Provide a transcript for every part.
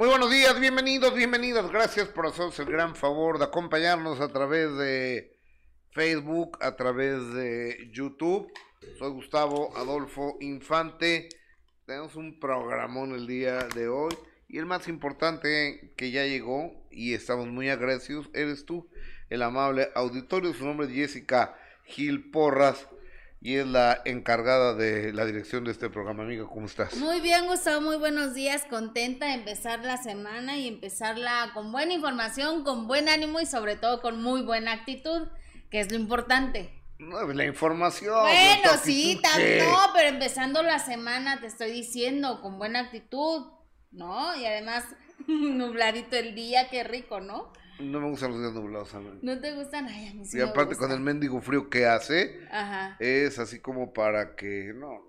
Muy buenos días, bienvenidos, bienvenidas. Gracias por hacernos el gran favor de acompañarnos a través de Facebook, a través de YouTube. Soy Gustavo Adolfo Infante. Tenemos un programón el día de hoy. Y el más importante que ya llegó y estamos muy agradecidos, eres tú, el amable auditorio. Su nombre es Jessica Gil Porras y es la encargada de la dirección de este programa. Amiga, ¿cómo estás? Muy bien, Gustavo, muy buenos días. Contenta de empezar la semana y empezarla con buena información, con buen ánimo y sobre todo con muy buena actitud, que es lo importante. No, la información. Bueno, sí, no, pero empezando la semana te estoy diciendo, con buena actitud, ¿no? Y además, nubladito el día, qué rico, ¿no? No me gustan los días nublados, ¿No te gustan? Ay, a mí sí Y aparte con el mendigo frío que hace, es así como para que... No, no,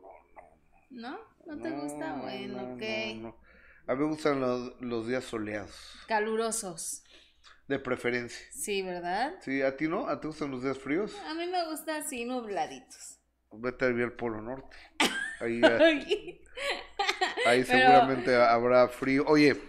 no. ¿No? ¿No te gusta? Bueno, ok. A mí me gustan los, días soleados. Calurosos. De preferencia. Sí, ¿verdad? Sí, ¿a ti no? ¿A ti gustan los días fríos? A mí me gusta así, nubladitos. Vete a vivir al Polo Norte. Ahí, ahí seguramente habrá frío. Oye,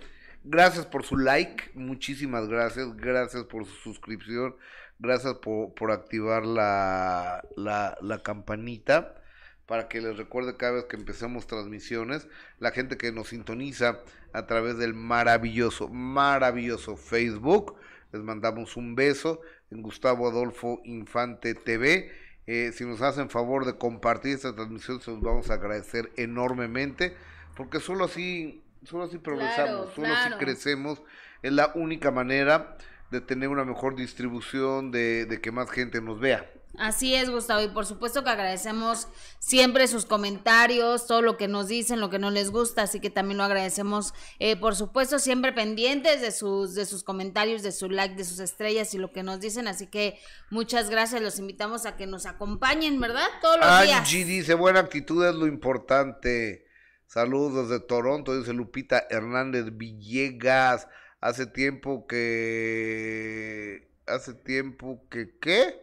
Gracias por su like, muchísimas gracias, gracias por su suscripción, gracias por, por activar la, la, la campanita para que les recuerde cada vez que empecemos transmisiones, la gente que nos sintoniza a través del maravilloso, maravilloso Facebook, les mandamos un beso en Gustavo Adolfo Infante TV. Eh, si nos hacen favor de compartir esta transmisión, se los vamos a agradecer enormemente, porque solo así Solo así progresamos, solo así crecemos. Es la única manera de tener una mejor distribución, de, que más gente nos vea. Así es, Gustavo, y por supuesto que agradecemos siempre sus comentarios, todo lo que nos dicen, lo que no les gusta, así que también lo agradecemos, eh, por supuesto, siempre pendientes de sus, de sus comentarios, de su like, de sus estrellas y lo que nos dicen, así que muchas gracias, los invitamos a que nos acompañen, ¿verdad? Todos los días. Angie dice, buena actitud es lo importante. Saludos desde Toronto, dice Lupita Hernández Villegas. Hace tiempo que. Hace tiempo que. ¿Qué?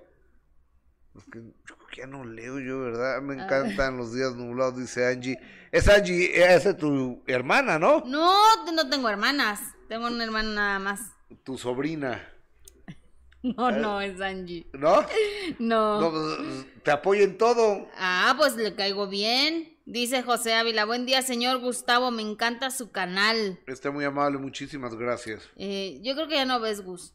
Es que ya no leo yo, ¿verdad? Me ah. encantan los días nublados, dice Angie. Es Angie, es tu hermana, ¿no? No, no tengo hermanas. Tengo una hermana nada más. Tu sobrina. No, no, es Angie. ¿No? No. no pues, te apoya en todo. Ah, pues le caigo bien. Dice José Ávila, buen día señor Gustavo, me encanta su canal. Está muy amable, muchísimas gracias. Eh, yo creo que ya no ves Gus.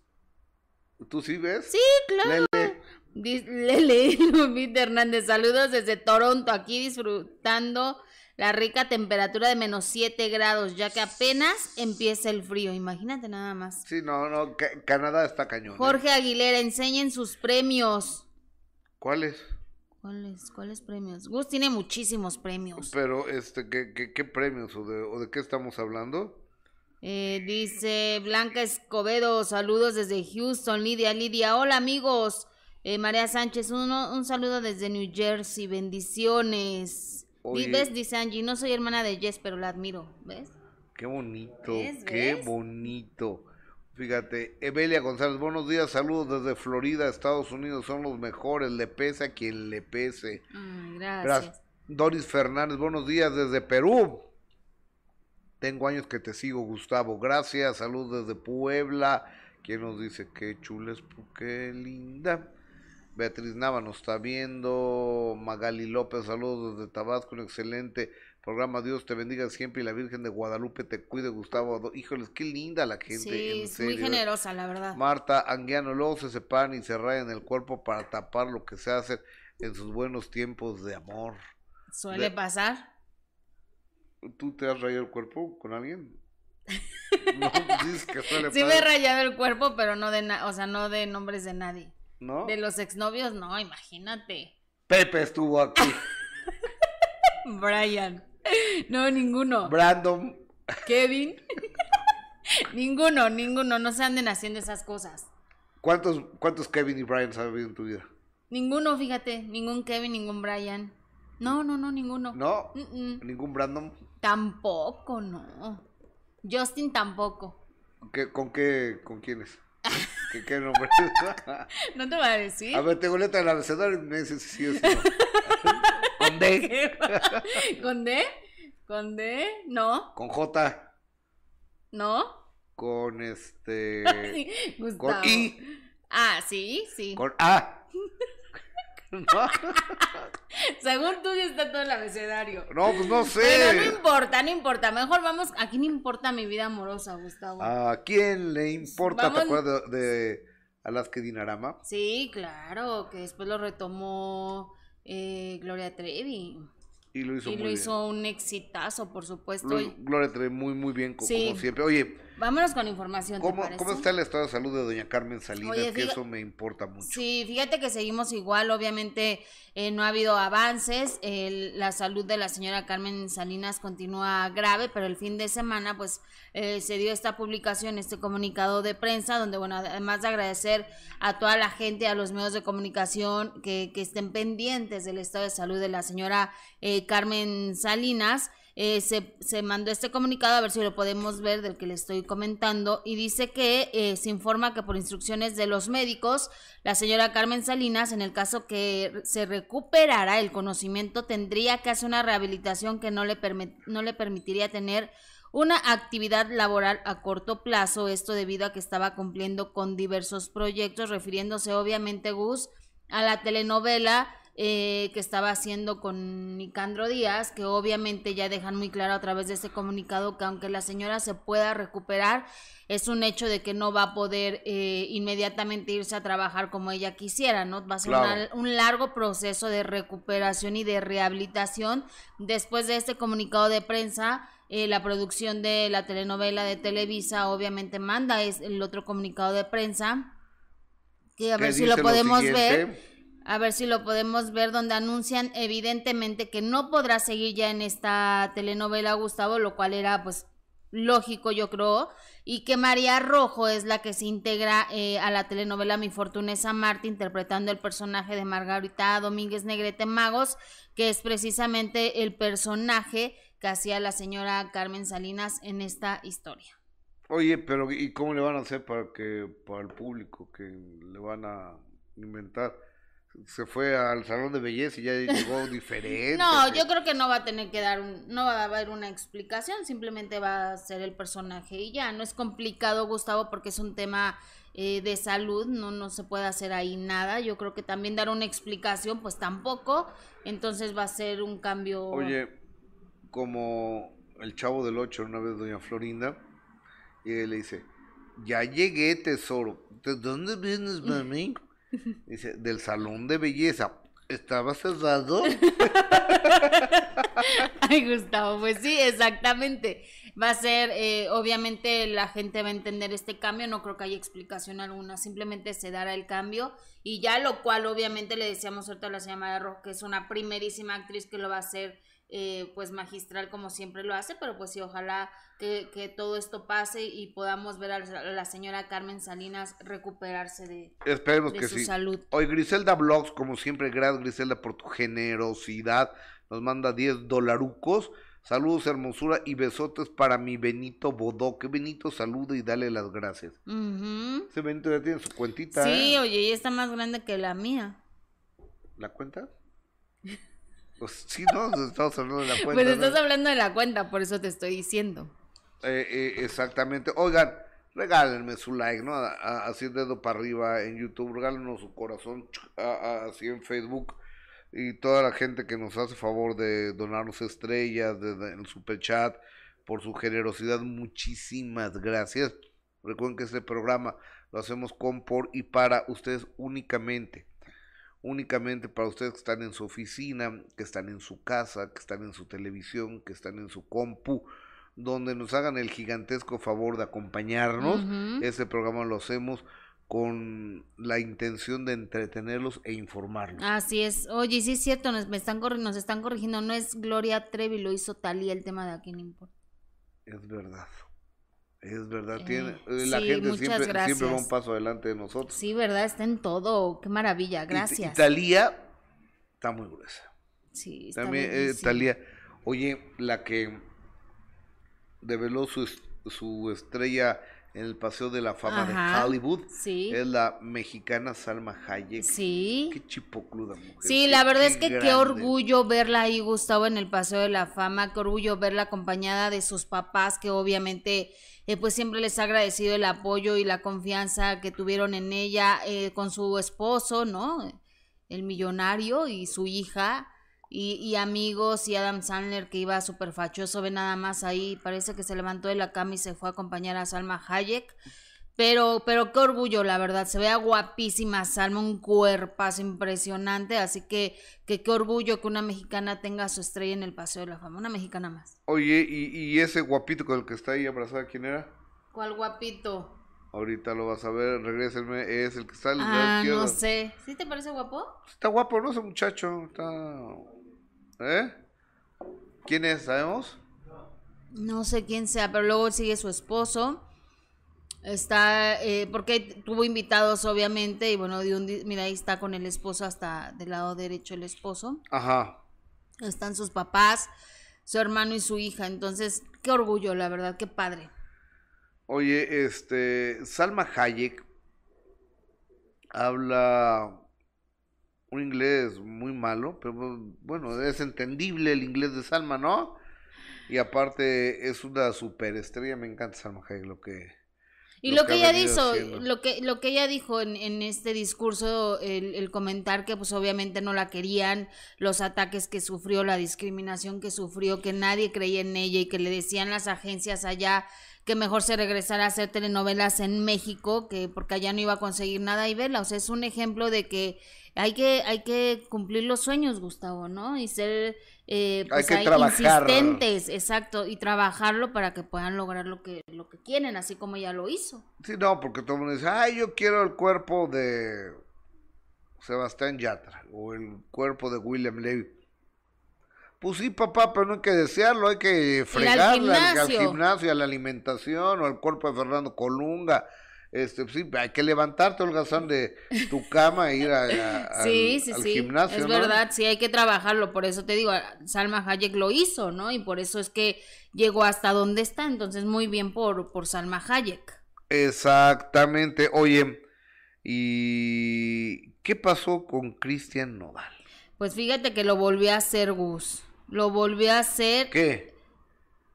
¿Tú sí ves? Sí, claro. Lele. Lele, Lupita Hernández, saludos desde Toronto, aquí disfrutando la rica temperatura de menos 7 grados, ya que apenas empieza el frío, imagínate nada más. Sí, no, no, Canadá está cañón. ¿eh? Jorge Aguilera, enseñen sus premios. ¿Cuáles? ¿Cuáles, ¿Cuáles premios? Gus tiene muchísimos premios. Pero, este, ¿qué, qué, premios o de, o de qué estamos hablando? Eh, dice Blanca Escobedo, saludos desde Houston, Lidia, Lidia, hola amigos. Eh, María Sánchez, uno, un saludo desde New Jersey, bendiciones. ¿Ves? Dice Angie, no soy hermana de Jess, pero la admiro, ¿ves? Qué bonito, qué bonito. Fíjate, Evelia González, buenos días, saludos desde Florida, Estados Unidos, son los mejores, le pese a quien le pese. gracias. Doris Fernández, buenos días desde Perú. Tengo años que te sigo, Gustavo. Gracias, saludos desde Puebla. ¿Quién nos dice qué chules, qué linda? Beatriz Nava nos está viendo. Magali López, saludos desde Tabasco, un excelente programa Dios te bendiga siempre y la Virgen de Guadalupe te cuide, Gustavo. Híjoles, qué linda la gente. Sí, es muy generosa, la verdad. Marta Anguiano, luego se separan y se rayan el cuerpo para tapar lo que se hace en sus buenos tiempos de amor. ¿Suele pasar? ¿Tú te has rayado el cuerpo con alguien? no, dices que suele sí me he rayado el cuerpo, pero no de, o sea, no de nombres de nadie. ¿No? De los exnovios, no, imagínate. Pepe estuvo aquí. Brian. No, ninguno. Brandon. Kevin. ninguno, ninguno. No se anden haciendo esas cosas. ¿Cuántos, cuántos Kevin y Brian has habido en tu vida? Ninguno, fíjate. Ningún Kevin, ningún Brian. No, no, no, ninguno. ¿No? ¿Ningún Brandon? Tampoco, no. Justin tampoco. ¿Qué, ¿Con qué? ¿Con quiénes? ¿Qué, qué nombre? no te voy a decir. A ver, tengo letra del abecedario y me dices si sí o no. Con D. ¿Con D? ¿Con D? No. Con J. ¿No? Con este. Gustavo. Con I. Ah, sí, sí. Con A. No, Según tú ya está todo el abecedario. no, pues no sé. Pero no importa, no importa. Mejor vamos. Aquí no importa mi vida amorosa, Gustavo. ¿A quién le importa? ¿Te acuerdas de, de Alaska Dinarama? Sí, claro, que después lo retomó eh, Gloria Trevi. Y lo hizo y muy lo bien. hizo un exitazo, por supuesto. Lo- Gloria Trevi muy, muy bien, Sí. como siempre. Oye, vámonos con información, ¿te ¿cómo? ¿cómo está el estado de salud de doña Carmen Salinas? Oye, que fíjate- eso me importa mucho. Sí, fíjate que seguimos igual, obviamente eh, no ha habido avances, el- la salud de la señora Carmen Salinas continúa grave, pero el fin de semana pues eh, se dio esta publicación, este comunicado de prensa, donde bueno, además de agradecer a toda la gente, a los medios de comunicación que, que estén pendientes del estado de salud de la señora eh, Carmen Salinas, eh, se, se mandó este comunicado, a ver si lo podemos ver del que le estoy comentando, y dice que eh, se informa que por instrucciones de los médicos, la señora Carmen Salinas, en el caso que se recuperara el conocimiento, tendría que hacer una rehabilitación que no le, no le permitiría tener una actividad laboral a corto plazo, esto debido a que estaba cumpliendo con diversos proyectos, refiriéndose obviamente Gus a la telenovela eh, que estaba haciendo con Nicandro Díaz, que obviamente ya dejan muy claro a través de este comunicado que aunque la señora se pueda recuperar, es un hecho de que no va a poder eh, inmediatamente irse a trabajar como ella quisiera, ¿no? Va a ser Claro. una- un largo proceso de recuperación y de rehabilitación. Después de este comunicado de prensa, eh, la producción de la telenovela de Televisa obviamente manda es el otro comunicado de prensa, que a ¿Qué ver si lo podemos ver. A ver si lo podemos ver donde anuncian evidentemente que no podrá seguir ya en esta telenovela Gustavo, lo cual era pues lógico yo creo, y que María Rojo es la que se integra eh, a la telenovela Mi Fortuna es Amarte interpretando el personaje de Margarita Domínguez Negrete Magos, que es precisamente el personaje que hacía la señora Carmen Salinas en esta historia. Oye, pero ¿y cómo le van a hacer para que para el público que le van a inventar? Se fue al salón de belleza y ya llegó diferente. No, yo creo que no va a tener que dar un, no va a haber una explicación, simplemente va a ser el personaje y ya, no es complicado Gustavo porque es un tema eh, de salud, no, no se puede hacer ahí nada, yo creo que también dar una explicación pues tampoco, entonces va a ser un cambio. Oye, como el chavo del 8, una vez doña Florinda, y él le dice, ya llegué, tesoro. ¿De dónde vienes, mami? Dice, del salón de belleza. ¿Estaba cerrado? Ay, Gustavo, pues sí, exactamente. Va a ser, eh, obviamente la gente va a entender este cambio, no creo que haya explicación alguna, simplemente se dará el cambio y ya lo cual obviamente le decíamos ahorita a la señora María Rojo, que es una primerísima actriz que lo va a hacer eh, pues magistral como siempre lo hace, pero pues sí, ojalá que, que todo esto pase y podamos ver a la, señora Carmen Salinas recuperarse de, Esperemos de que su sí. salud. Hoy Griselda Blogs, como siempre, gracias Griselda por tu generosidad. Nos manda 10 dolarucos. Saludos, hermosura y besotes para mi Benito Bodó. Que Benito salude y dale las gracias. Ujú. Ese Benito ya tiene su cuentita. Sí, ¿eh? oye, y está más grande que la mía. ¿La cuenta? Pues sí, no, estamos hablando de la cuenta. Pues ¿no? estás hablando de la cuenta, por eso te estoy diciendo. Eh, eh, exactamente. Oigan, regálenme su like, ¿no? A- a- Así dedo para arriba en YouTube, regálenos su corazón a- así en Facebook. Y toda la gente que nos hace favor de donarnos estrellas de, de- en el super chat, por su generosidad, muchísimas gracias. Recuerden que este programa lo hacemos con, por y para ustedes únicamente. Únicamente para ustedes que están en su oficina, que están en su casa, que están en su televisión, que están en su compu donde nos hagan el gigantesco favor de acompañarnos. Ujú. Este programa lo hacemos con la intención de entretenerlos e informarlos. Así es. Oye, sí es cierto, nos, me están corri- nos están corrigiendo. No es Gloria Trevi, lo hizo Talía el tema de aquí no importa. Es verdad. Es verdad. Eh, Tiene, eh, la sí, gente siempre, siempre va un paso adelante de nosotros. Sí, ¿verdad? Está en todo. Qué maravilla. Gracias. Y, Talía está muy gruesa. sí, está También eh. Talía. Oye, la que develó su, su estrella en el Paseo de la Fama de Hollywood. Sí. Es la mexicana Salma Hayek. Sí. Qué chipocluda mujer. Sí, la verdad es que qué orgullo verla ahí, Gustavo, en el Paseo de la Fama. Qué orgullo verla acompañada de sus papás, que obviamente eh, pues siempre les ha agradecido el apoyo y la confianza que tuvieron en ella, eh, con su esposo, ¿no? El millonario y su hija y, amigos y Adam Sandler que iba súper fachoso, ve nada más ahí, parece que se levantó de la cama y se fue a acompañar a Salma Hayek. Pero, pero qué orgullo, la verdad, se vea guapísima Salma, un cuerpazo impresionante, así que, que qué orgullo que una mexicana tenga su estrella en el Paseo de la Fama, una mexicana más. Oye, ¿y, ese guapito con el que está ahí abrazada, quién era? ¿Cuál guapito? Ahorita lo vas a ver, regrésenme, es el que está al Ah, no sé. ¿Sí te parece guapo? Está guapo, ¿no? Ese muchacho, está ¿Eh? ¿Quién es? ¿Sabemos? No sé quién sea, pero luego sigue su esposo. Está, eh, porque tuvo invitados, obviamente, y bueno, de un, mira, ahí está con el esposo hasta del lado derecho el esposo. Ajá. Están sus papás, su hermano y su hija. Entonces, qué orgullo, la verdad, qué padre. Oye, este, Salma Hayek habla un inglés muy malo, pero bueno, es entendible el inglés de Salma, ¿no? Y aparte es una superestrella, me encanta Salma Hayek, lo que... Y lo, que, ella dijo, lo que, lo que ella dijo en, en este discurso, el, el, comentar que pues obviamente no la querían, los ataques que sufrió, la discriminación que sufrió, que nadie creía en ella y que le decían las agencias allá que mejor se regresara a hacer telenovelas en México, que porque allá no iba a conseguir nada y verla. O sea, es un ejemplo de que hay que, hay que cumplir los sueños, Gustavo, ¿no? Y ser eh, pues, insistentes, exacto, y trabajarlo para que puedan lograr lo que, lo que quieren, así como ella lo hizo. Sí, no, porque todo el mundo dice, ay, yo quiero el cuerpo de Sebastián Yatra o el cuerpo de William Levy. Pues sí, papá, pero no hay que desearlo, hay que fregarla al gimnasio. al gimnasio, a la alimentación, o al cuerpo de Fernando Colunga este, sí, hay que levantarte, holgazán, de tu cama e ir a, sí, sí, sí. gimnasio. Es verdad, sí, hay que trabajarlo. Por eso te digo, Salma Hayek lo hizo, ¿no? Y por eso es que llegó hasta donde está. Entonces, muy bien por, por Salma Hayek. Exactamente. Oye, ¿y qué pasó con Cristian Nodal? Pues fíjate que lo volvió a hacer, Gus. Lo volvió a hacer. ¿Qué?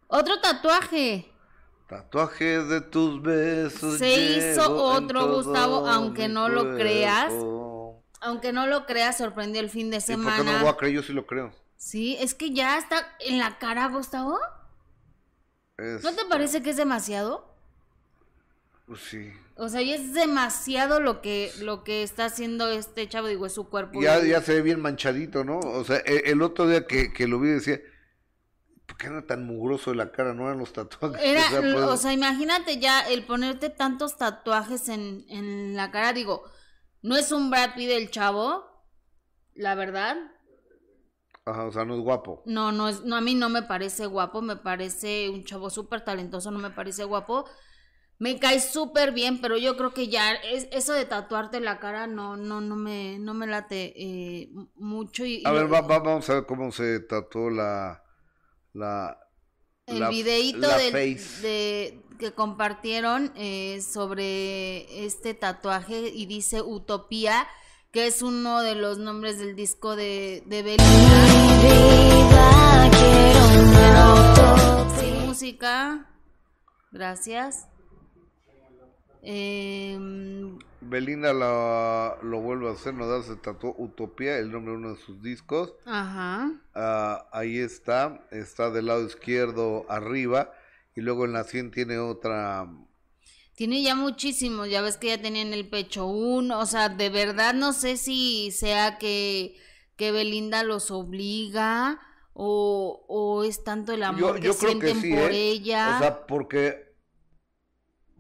Otro tatuaje. Tatuajes de tus besos. Se hizo otro, Gustavo, aunque no lo creas. Aunque no lo creas, sorprendió el fin de semana. ¿Y por qué no lo voy a creer? Yo sí lo creo. Sí, es que ya está en la cara, Gustavo. ¿No te parece que es demasiado? Pues sí. O sea, ya es demasiado lo que lo que está haciendo este chavo, digo, es su cuerpo. Ya, ya se ve bien manchadito, ¿no? O sea, e, el, otro día que, que lo vi decía, ¿Por qué era tan mugroso de la cara? No eran los tatuajes. Era, pues o, sea, imagínate ya el ponerte tantos tatuajes en, en la cara. Digo, no es un Brad Pitt el chavo, la verdad. Ajá, o sea, no es guapo. No, no es, no, a mí no me parece guapo, me parece un chavo súper talentoso, no me parece guapo. Me cae súper bien, pero yo creo que ya es, eso de tatuarte la cara no, no, no me, no me late eh, mucho. Y, a ver, vamos a ver cómo se tatuó la, la el videíto de, que compartieron eh, sobre este tatuaje y dice Utopía, que es uno de los nombres del disco de, de Belinda. Sin música. Gracias. Eh, Belinda lo vuelve a hacer, nos da, se tatuó Utopía, el nombre de uno de sus discos. Ajá. Ah, ahí está, está del lado izquierdo arriba, y luego en la 100 tiene otra. Tiene ya muchísimo, ya ves que ya tenía en el pecho uno, o sea, de verdad no sé si sea que, que Belinda los obliga o, o es tanto el amor que sienten por ¿eh? ella. O sea, porque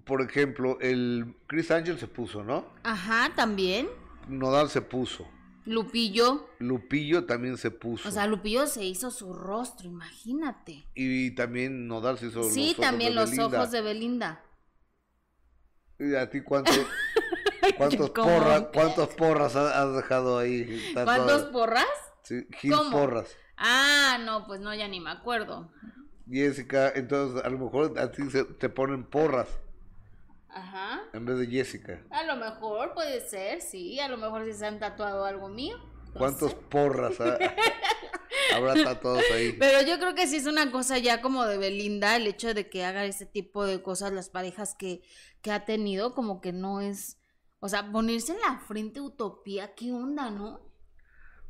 por ejemplo, el Chris Angel se puso, ¿no? Ajá, también. Nodal se puso. Lupillo. Lupillo también se puso. O sea, Lupillo se hizo su rostro, imagínate. Y, también Nodal se hizo sí, también los ojos de Belinda. ¿Y a ti cuánto, cuántos, porras, cuántos porras has dejado ahí? ¿Cuántos porras? Sí, Gil porras. Ah, no, pues no, ya ni me acuerdo. Jessica, entonces a lo mejor a ti se, te ponen porras. Ajá. En vez de Jessica. A lo mejor puede ser, sí. A lo mejor si se han tatuado algo mío. ¿Cuántos porras ha- habrá tatuados ahí? Pero yo creo que sí es una cosa ya como de Belinda, el hecho de que haga ese tipo de cosas las parejas que, que ha tenido, como que no es. O sea, ponerse en la frente utopía, ¿qué onda, no?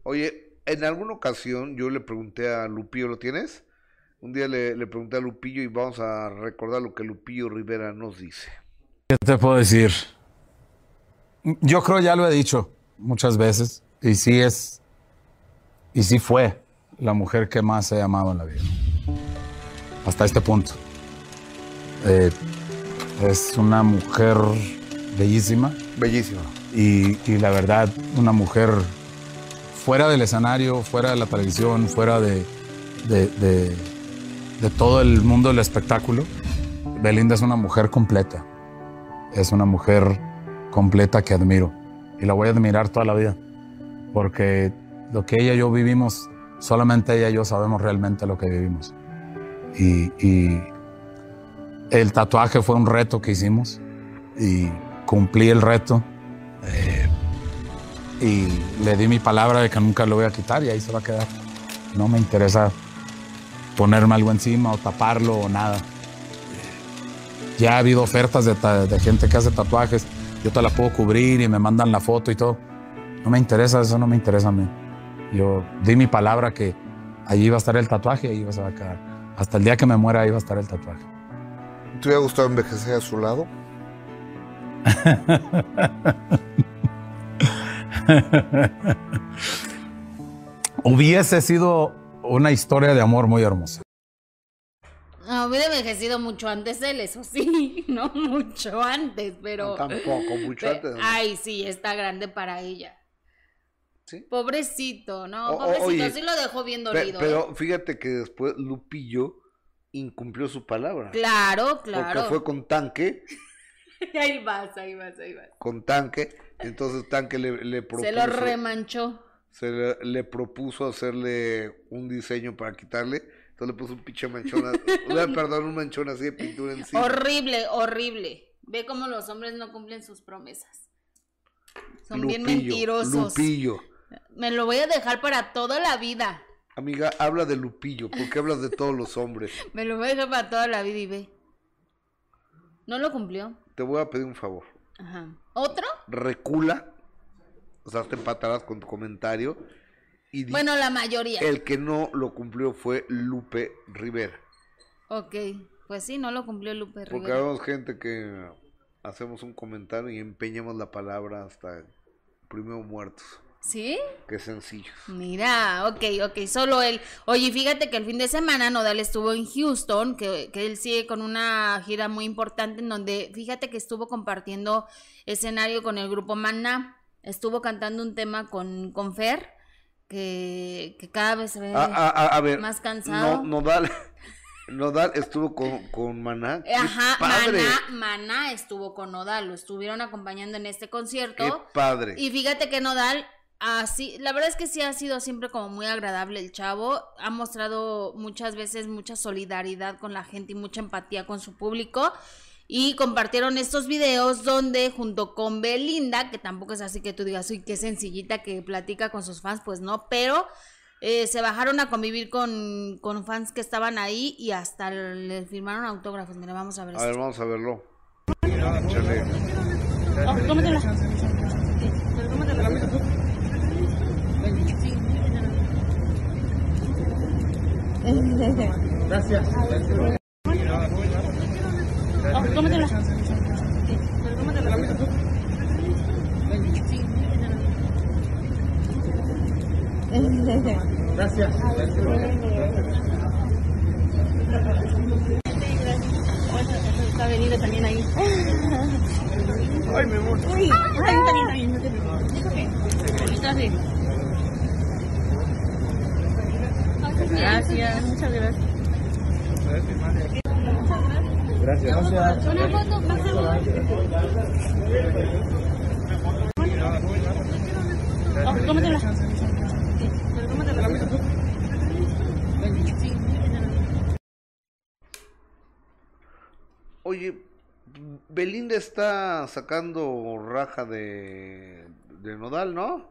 Oye, en alguna ocasión yo le pregunté a Lupillo, ¿lo tienes? Un día le, le pregunté a Lupillo y vamos a recordar lo que Lupillo Rivera nos dice. ¿Qué te puedo decir? Yo creo ya lo he dicho muchas veces y sí es y sí fue la mujer que más he amado en la vida. Hasta este punto. Eh, es una mujer bellísima Bellísimo. y, y la verdad una mujer fuera del escenario, fuera de la televisión, fuera de, de, de- de todo el mundo del espectáculo. Belinda es una mujer completa. Es una mujer completa que admiro y la voy a admirar toda la vida porque lo que ella y yo vivimos, solamente ella y yo sabemos realmente lo que vivimos. Y, el tatuaje fue un reto que hicimos y cumplí el reto. eh, y le di mi palabra de que nunca lo voy a quitar y ahí se va a quedar. No me interesa ponerme algo encima o taparlo o nada. Ya ha habido ofertas de, de gente que hace tatuajes. Yo te la puedo cubrir y me mandan la foto y todo. No me interesa, eso no me interesa a mí. Yo di mi palabra que allí va a estar el tatuaje y ahí va a quedar. Hasta el día que me muera ahí va a estar el tatuaje. ¿Te hubiera gustado envejecer a su lado? Hubiese sido una historia de amor muy hermosa. No, hubiera envejecido mucho antes él, eso sí, no mucho antes, pero... No, tampoco, mucho antes. ¿no? Ay, sí, está grande para ella. ¿Sí? Pobrecito, no, O- pobrecito, oye, sí lo dejó bien dolido. ¿eh? pero fíjate que después Lupillo incumplió su palabra. Claro, claro. Porque fue con tanque, ahí vas, ahí vas, ahí vas. con tanque. Entonces tanque le, le propuso. Se lo remanchó. se le, le propuso hacerle un diseño para quitarle. Entonces le puso un pinche manchón, una- perdón, un manchón así de pintura encima. Horrible, horrible. Ve cómo los hombres no cumplen sus promesas. Son bien mentirosos. Lupillo. Me lo voy a dejar para toda la vida. Amiga, habla de Lupillo, porque hablas de todos los hombres. Me lo voy a dejar para toda la vida y ve. No lo cumplió. Te voy a pedir un favor. Ajá. ¿Otro? Recula, o sea, te empatarás con tu comentario. Y Bueno, la mayoría. el que no lo cumplió fue Lupe Rivera. Ok, pues sí, no lo cumplió Lupe Porque Rivera. vemos gente que hacemos un comentario y empeñamos la palabra hasta primero muertos. ¿Sí? Qué sencillo. Mira, ok, ok, solo él. Oye, fíjate que el fin de semana Nodal estuvo en Houston, que, que él sigue con una gira muy importante en donde, fíjate que estuvo compartiendo escenario con el grupo Maná, estuvo cantando un tema con, con Fer, que, que cada vez se ve... A, a- a- a ver, más cansado. No, Nodal, Nodal estuvo con, con Maná. ¡Qué Ajá, padre! Maná, Maná estuvo con Nodal, lo estuvieron acompañando en este ¡Qué concierto. padre! Y fíjate que Nodal, así, la verdad es que sí ha sido siempre como muy agradable el chavo. Ha mostrado muchas veces mucha solidaridad con la gente y mucha empatía con su público. Y compartieron estos videos donde junto con Belinda, que tampoco es así que tú digas, uy, qué sencillita que platica con sus fans, pues no, pero eh, se bajaron a convivir con, con fans que estaban ahí y hasta le firmaron autógrafos. Mira, vamos a ver A ver, vamos a verlo. Échale. Está venido también ahí. Ay, mi amor. Uy, ay, está bien, está bien, no te preocupes. Está bien. Gracias, muchas gracias. Una foto. Oh, tómatela. Oye, Belinda está sacando raja de, de Nodal, ¿no?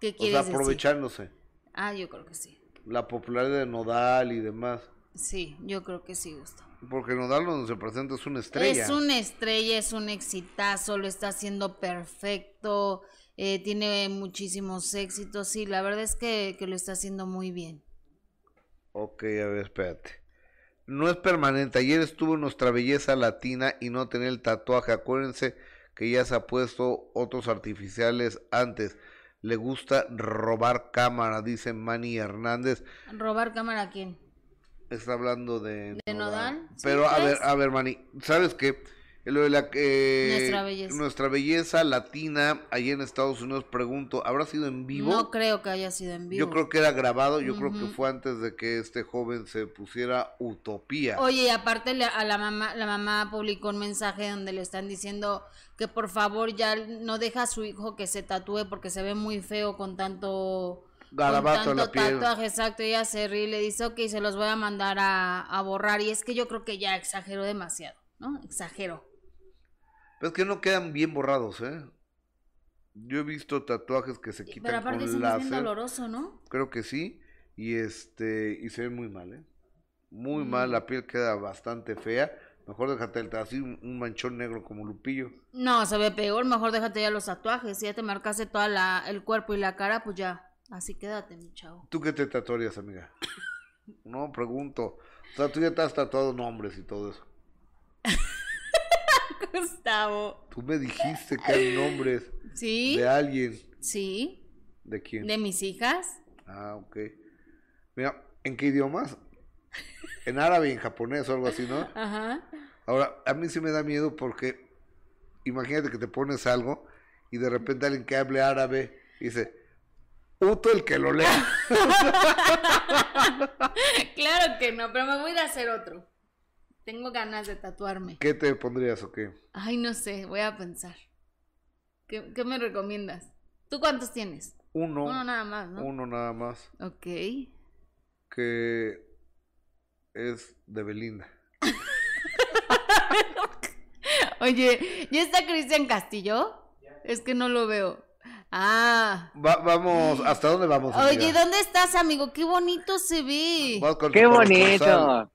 ¿Qué O quieres decir? aprovechándose. Ah, yo creo que sí. La popularidad de Nodal y demás. Sí, yo creo que sí, Gusto. Porque Nodal donde se presenta es una estrella. Es una estrella, es un exitazo, lo está haciendo perfecto, eh, tiene muchísimos éxitos, sí, la verdad es que, que lo está haciendo muy bien. Ok, a ver, espérate. No es permanente. Ayer estuvo en nuestra belleza latina y no tenía el tatuaje. Acuérdense que ya se ha puesto otros artificiales antes. Le gusta robar cámara, dice Manny Hernández. ¿Robar cámara a quién? Está hablando de, ¿De Nodal? Sí, Pero a pues. ver, a ver, Manny, ¿sabes qué? Lo de la eh, Nuestra belleza. nuestra belleza latina allá en Estados Unidos, pregunto, ¿habrá sido en vivo? No creo que haya sido en vivo. Yo creo que era grabado, yo creo que fue antes de que este joven se pusiera utopía. Oye, y aparte a la mamá, la mamá publicó un mensaje donde le están diciendo que por favor ya no deja a su hijo que se tatúe porque se ve muy feo con tanto Garabato con en la tanto piel. tatuaje, exacto, ella se ríe y le dice, ok, se los voy a mandar a, a borrar, y es que yo creo que ya exageró demasiado, ¿no? Exageró. Pero es que no quedan bien borrados, ¿eh? Yo he visto tatuajes que se quitan Pero aparte con es bien láser. doloroso, ¿no? Creo que sí. Y este, y se ve muy mal, ¿eh? Muy Mm. mal, la piel queda bastante fea. Mejor déjate el- así un un manchón negro como Lupillo. No, se ve peor, mejor déjate ya los tatuajes, si ya te marcaste toda la, el cuerpo y la cara, pues ya, así quédate, mi chavo. ¿Tú qué te tatuarías, amiga? No, pregunto. O sea, tú ya te has tatuado nombres y todo eso. Gustavo. Tú me dijiste que hay nombres ¿Sí? de alguien. Sí, ¿De quién? de mis hijas. Ah, ok. Mira, ¿en qué idiomas? En árabe, en japonés o algo así, ¿no? Ajá. Ahora, a mí sí me da miedo porque imagínate que te pones algo y de repente alguien que hable árabe dice, Uto el que lo lea. claro que no, pero me voy a ir a hacer otro. Tengo ganas de tatuarme. ¿Qué te pondrías o qué? Ay, no sé, voy a pensar. ¿Qué, qué me recomiendas? ¿Tú cuántos tienes? Uno, Uno nada más, ¿no? uno nada más, Ok. que es de Belinda. Oye, ¿ya está Cristian Castillo? Es que no lo veo. Ah. Va- vamos, ¿hasta dónde vamos? Oye? ¿dónde estás, amigo? Qué bonito se ve. ¡Qué bonito!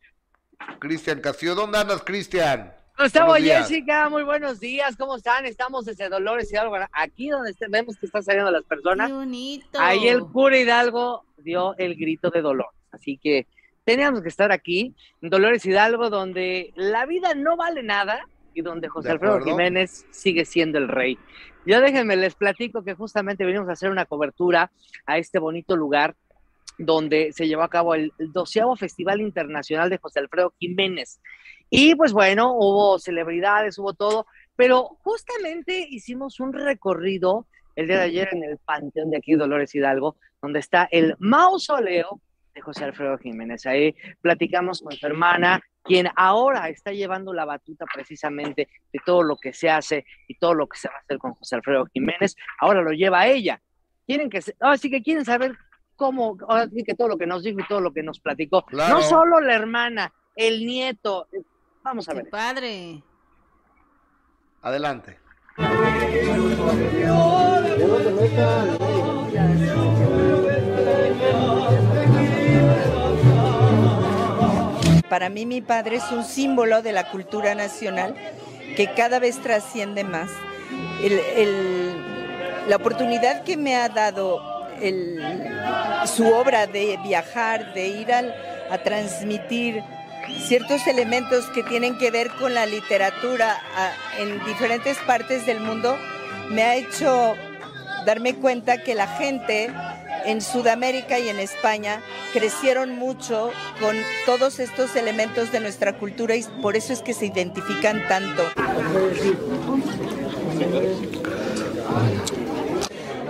Cristian Castillo, ¿dónde andas, Cristian? Gustavo. Jessica, muy buenos días. ¿Cómo están? Estamos desde Dolores Hidalgo. Aquí donde este- vemos que están saliendo las personas. Qué bonito. Ahí el cura Hidalgo dio el grito de dolor. Así que teníamos que estar aquí, en Dolores Hidalgo, donde la vida no vale nada y donde José De Alfredo acuerdo. Jiménez sigue siendo el rey. Yo déjenme, les platico que justamente venimos a hacer una cobertura a este bonito lugar donde se llevó a cabo el doceavo Festival Internacional de José Alfredo Jiménez. Y pues bueno, hubo celebridades, hubo todo, pero justamente hicimos un recorrido el día de ayer en el Panteón de aquí, Dolores Hidalgo, donde está el mausoleo de José Alfredo Jiménez. Ahí platicamos con su hermana, quien ahora está llevando la batuta precisamente de todo lo que se hace y todo lo que se va a hacer con José Alfredo Jiménez. Ahora lo lleva ella. Quieren que, se- ahora sí que quieren saber cómo, ahora sí que todo lo que nos dijo y todo lo que nos platicó. Claro. No solo la hermana, el nieto. Vamos a Qué ver. padre. Adelante. Para mí mi padre es un símbolo de la cultura nacional que cada vez trasciende más. La oportunidad que me ha dado su obra de viajar, de ir a transmitir ciertos elementos que tienen que ver con la literatura a- en diferentes partes del mundo, me ha hecho darme cuenta que la gente en Sudamérica y en España crecieron mucho con todos estos elementos de nuestra cultura y por eso es que se identifican tanto.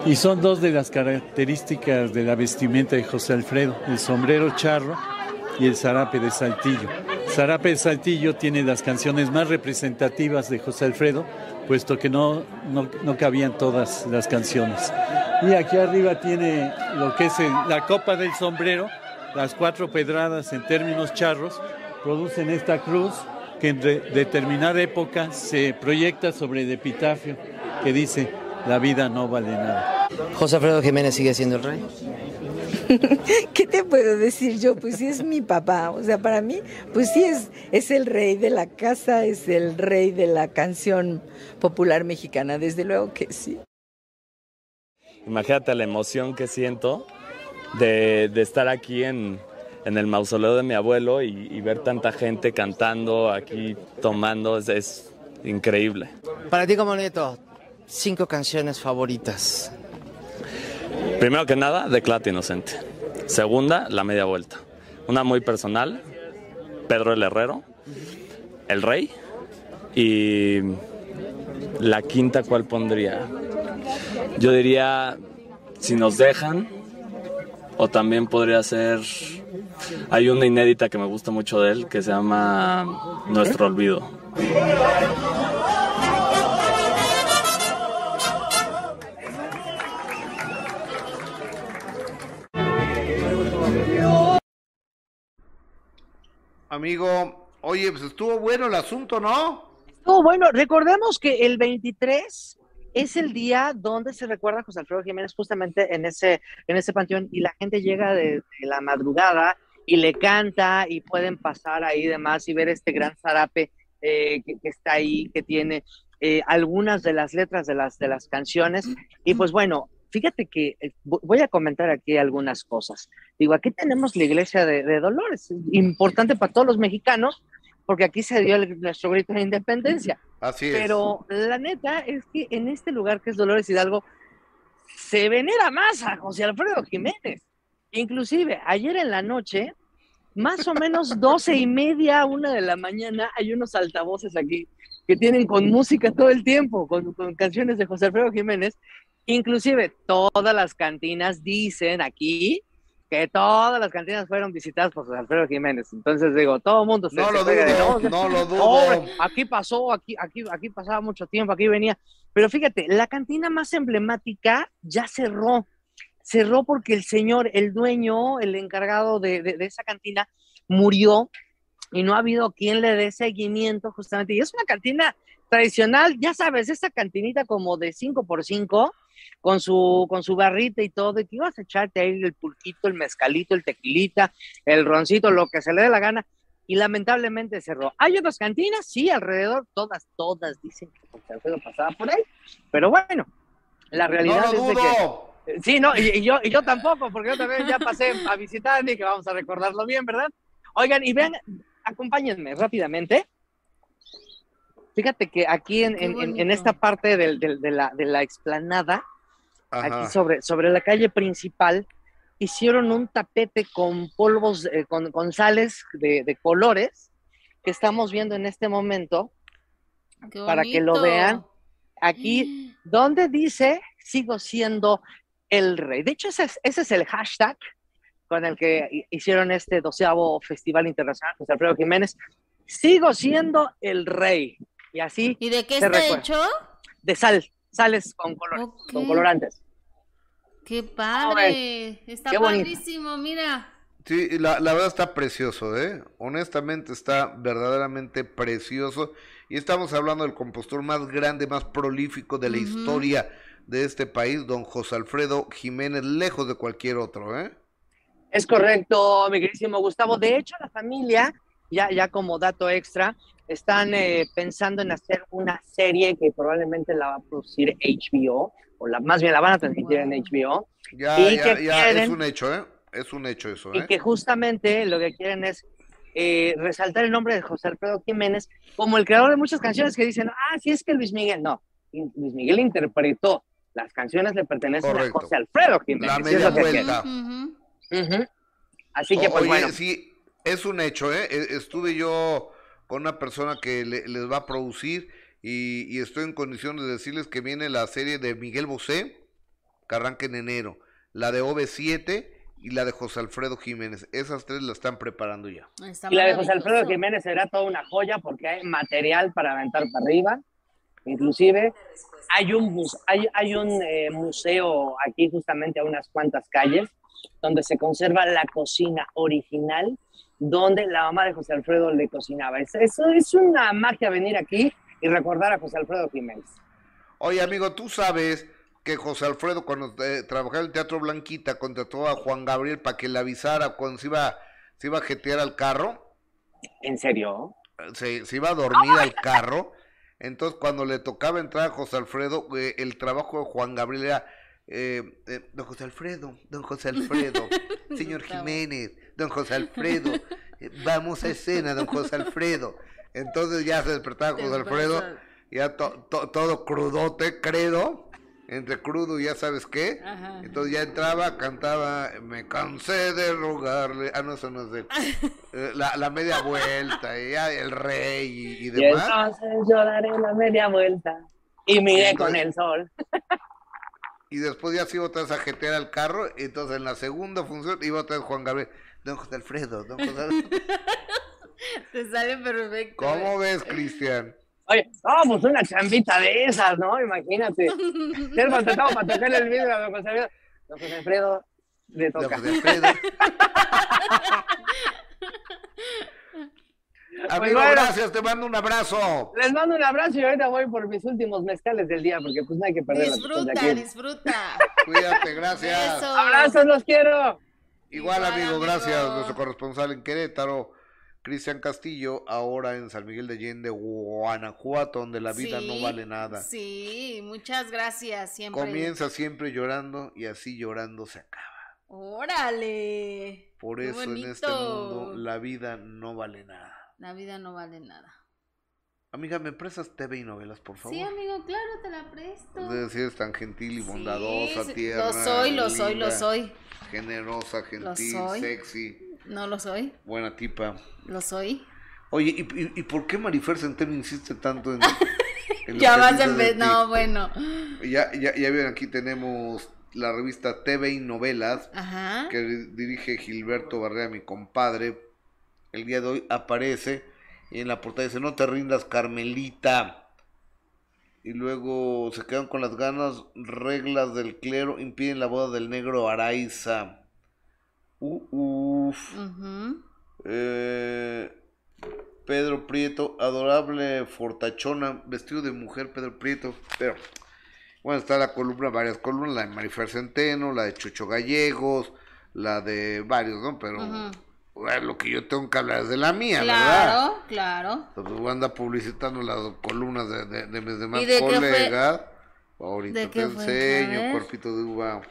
Y son dos de las características de la vestimenta de José Alfredo, el sombrero charro y el zarape de saltillo. Zarape de saltillo tiene las canciones más representativas de José Alfredo, puesto que no, no, no cabían todas las canciones. Y aquí arriba tiene lo que es el- la copa del sombrero, las cuatro pedradas en términos charros, producen esta cruz que en re- determinada época se proyecta sobre el epitafio que dice, la vida no vale nada. José Alfredo Jiménez sigue siendo el rey. ¿Qué te puedo decir yo? Pues sí es mi papá, o sea, para mí, pues sí es, es el rey de la casa, es el rey de la canción popular mexicana, desde luego que sí. Imagínate la emoción que siento de, de estar aquí en, en el mausoleo de mi abuelo y, y ver tanta gente cantando aquí, tomando, es, es increíble. Para ti como nieto, cinco canciones favoritas. Primero que nada, Declate Inocente. Segunda, La Media Vuelta. Una muy personal, Pedro el Herrero, El Rey. Y la quinta, ¿cuál pondría? Yo diría, si nos dejan, o también podría ser, hay una inédita que me gusta mucho de él, que se llama Nuestro Olvido. Amigo, oye, pues estuvo bueno el asunto, ¿no? No, bueno, recordemos que el 23 es el día donde se recuerda José Alfredo Jiménez justamente en ese, en ese panteón y la gente llega de, la madrugada y le canta y pueden pasar ahí demás y ver este gran zarape eh, que, está ahí, que tiene eh, algunas de las letras de las, de las canciones. Y pues bueno, fíjate que eh, vo- voy a comentar aquí algunas cosas. Digo, aquí tenemos la iglesia de Dolores, importante para todos los mexicanos, porque aquí se dio el- nuestro grito de independencia. Así es. Pero la neta es que en este lugar que es Dolores Hidalgo, se venera más a José Alfredo Jiménez. Inclusive, ayer en la noche, más o menos doce y media, una de la mañana, hay unos altavoces aquí que tienen con música todo el tiempo, con, con canciones de José Alfredo Jiménez. Inclusive, todas las cantinas dicen aquí que todas las cantinas fueron visitadas por Alfredo Jiménez. Entonces digo, todo el mundo se No se lo pega de, dudo, "No, lo dudo. Aquí pasó, aquí, aquí, aquí pasaba mucho tiempo, aquí venía. Pero fíjate, la cantina más emblemática ya cerró. Cerró porque el señor, el dueño, el encargado de, de- de esa cantina, murió y no ha habido quien le dé seguimiento justamente. Y es una cantina tradicional, ya sabes, esa cantinita como de 5 por 5 con su, con su barrita y todo, y que ibas a echarte ahí el pulquito, el mezcalito, el tequilita, el roncito, lo que se le dé la gana y lamentablemente cerró. ¿Hay otras cantinas? Sí, alrededor, todas, todas dicen que José Alfredo pasaba por ahí, pero bueno, la realidad no lo es de dudo. que... Sí, no, y, y yo, y yo tampoco, porque yo también ya pasé a visitar, dije, vamos a recordarlo bien, ¿verdad? Oigan, y vean, acompáñenme rápidamente. Fíjate que aquí en, Qué en- en- en bonito. esta parte del- del- de, la, de la explanada, Ajá. aquí sobre, sobre la calle principal, hicieron un tapete con polvos, eh, con, con sales de, de colores que estamos viendo en este momento, Qué para que lo vean. aquí donde dice, sigo siendo el rey. De hecho, ese es, ese es el hashtag con el que hi- hicieron este doceavo Festival Internacional José Alfredo Jiménez. Sigo siendo el rey. Y así, ¿Y de qué se está recuerda. hecho? de sal, sales con, color, con Ok. colorantes. Qué padre. Está qué bonito. padrísimo, mira. Sí, la, la verdad está precioso, ¿eh? Honestamente está verdaderamente precioso. Y estamos hablando del compositor más grande, más prolífico de la historia de este país, don José Alfredo Jiménez, lejos de cualquier otro, ¿eh? Es correcto, mi queridísimo Gustavo. De hecho, la familia, ya, ya como dato extra, están eh, pensando en hacer una serie que probablemente la va a producir HBO, o la, más bien la van a transmitir en HBO, Ya, ¿Y ya, qué ya, es quieren? un hecho, ¿eh? Es un hecho eso, y ¿eh? que justamente lo que quieren es eh, resaltar el nombre de José Alfredo Jiménez como el creador de muchas canciones que dicen, ah, sí es que Luis Miguel, no, Luis Miguel interpretó, las canciones le pertenecen Correcto. a José Alfredo Jiménez. La y es media que vuelta. Ujú. Así que, pues Oye, bueno. sí, es un hecho, ¿eh? E- Estuve yo con una persona que le- les va a producir y, y estoy en condiciones de decirles que viene la serie de Miguel Bosé, que arranca en enero, la de OV7 y la de José Alfredo Jiménez. Esas tres la están preparando ya. Está Y la de José. Alfredo Jiménez será toda una joya porque hay material para aventar para arriba. Inclusive hay un, hay un eh, museo aquí justamente a unas cuantas calles donde se conserva la cocina original, donde la mamá de José Alfredo le cocinaba. Es- Eso es una magia venir aquí y recordar a José Alfredo Jiménez. Oye, amigo, tú sabes que José Alfredo, cuando eh, trabajaba en el Teatro Blanquita, contrató a Juan Gabriel para que le avisara cuando se iba, se iba a jetear al carro. ¿En serio? Se, se iba a dormir al carro. Entonces, cuando le tocaba entrar a José Alfredo, eh, el trabajo de Juan Gabriel era, eh, eh, don José Alfredo, don José Alfredo, señor Jiménez, don José Alfredo, eh, vamos a escena, don José Alfredo. Entonces ya se despertaba José Alfredo, ya to- to- todo crudote, credo, entre crudo y ya sabes qué. Ajá. Entonces ya entraba, cantaba, me cansé de rogarle, ah no, eso no es de él. Eh, la, la media vuelta, y ya el rey y, y Y demás. entonces yo daré la media vuelta y miré con el sol. Y después ya se iba otra vez a jetear al carro, y entonces en la segunda función iba otra vez Juan Gabriel, don José Alfredo, don José Alfredo. Te sale perfecto. ¿Cómo ves, Cristian? Oye, no, pues una chambita de esas, ¿no? Imagínate. Ser contratado para tocarle el vidrio a don José Alfredo. Don José Alfredo le Don toca. José Alfredo. Amigo, bueno. gracias, te mando un abrazo. Les mando un abrazo y ahorita voy por mis últimos mezcales del día, porque pues no hay que perder la Disfruta, aquí. disfruta. Cuídate, gracias. Besos. Abrazos, los quiero. Igual, Igual, amigo, amigo. gracias. Nuestro corresponsal en Querétaro, Cristian Castillo, ahora en San Miguel de Allende, Guanajuato, donde la vida no vale nada. Sí, muchas gracias siempre. Comienza siempre llorando y así llorando se acaba. Órale. Por eso en este mundo la vida no vale nada. La vida no vale nada. Amiga, ¿me prestas TV y novelas, por favor? Sí, amigo, claro, te la presto. De decir, es tan gentil y bondadosa, sí, tierna. Lo soy, lo soy, lo soy. Generosa, gentil, sexy, No lo soy, buena tipa. lo soy. Oye, ¿y, y, y por qué Marifer Centeno insiste tanto en, en Ya vas vez. ti? No, bueno. Ya, ya, ya ven, aquí tenemos la revista TV y Novelas Ajá. que dirige Gilberto Barrea, mi compadre. El día de hoy aparece y en la portada dice, no te rindas, Carmelita. Y luego se quedan con las ganas, reglas del clero impiden la boda del negro Araiza. Uh, uf. Eh, Pedro Prieto, adorable fortachona, vestido de mujer, Pedro Prieto. Pero, bueno, está la columna, varias columnas, la de Marifer Centeno, la de Chucho Gallegos, la de varios, ¿no? Pero lo que yo tengo que hablar es de la mía, ¿verdad? Claro, claro. Entonces voy a andar publicitando las columnas de, de, de mis demás ¿Y de qué fue? colegas. Ahorita ¿De te enseño, cuerpito de uva.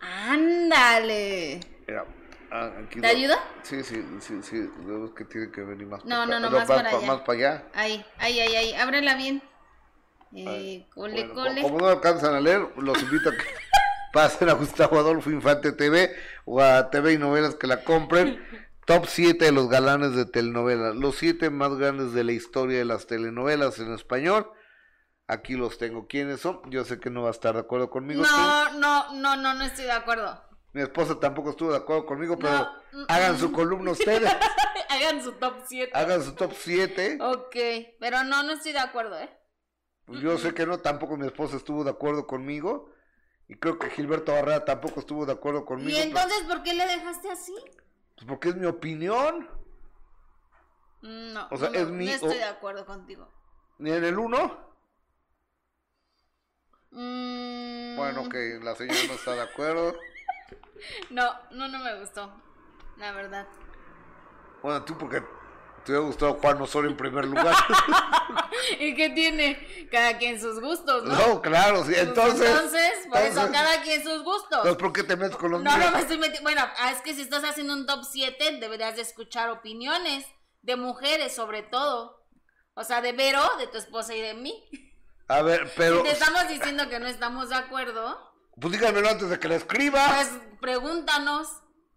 Ándale. Mira, ah, aquí ¿Te lo- ayuda? Sí, sí, sí, sí, es que tiene que venir más No, para no, acá. no, más para pa- allá. Más para allá. Ahí, ahí, ahí, ahí. Ábrela bien. Eh, cole, Bueno, co- cole. como no alcanzan a leer, los invito a que pasen a Gustavo Adolfo Infante TV o a TV y Novelas que la compren. Top 7 de los galanes de telenovelas. Los 7 más grandes de la historia de las telenovelas en español. Aquí los tengo. ¿Quiénes son? Yo sé que no va a estar de acuerdo conmigo. tú. No, no, no, no, no estoy de acuerdo. Mi esposa tampoco estuvo de acuerdo conmigo, pero No, mm, hagan mm. su columna ustedes. Hagan su top 7. hagan su top 7. Ok, pero no, no estoy de acuerdo, ¿eh? Yo sé que no, tampoco mi esposa estuvo de acuerdo conmigo. Y creo que Gilberto Barrera tampoco estuvo de acuerdo conmigo. ¿Y pero- entonces por qué le dejaste así? Pues porque es mi opinión. No, O sea, no, es mi- no estoy de acuerdo contigo. Ni en el 1. Mm, Bueno, que la señora no está de acuerdo. No, no, no me gustó. La verdad. Bueno, tú porque te hubiera gustado Juan Osorio en primer lugar. ¿Y qué tiene? Cada quien sus gustos, ¿no? no, claro, sí. Pues Entonces. entonces, por eso cada quien sus gustos. entonces, ¿por qué te metes con los No, míos? no me estoy metiendo. Bueno, es que si estás haciendo un top 7, deberías de escuchar opiniones de mujeres, sobre todo. O sea, de Vero, de tu esposa y de mí. A ver, pero. Si te estamos diciendo que no estamos de acuerdo, Pues díganmelo antes de que la escriba. pues pregúntanos.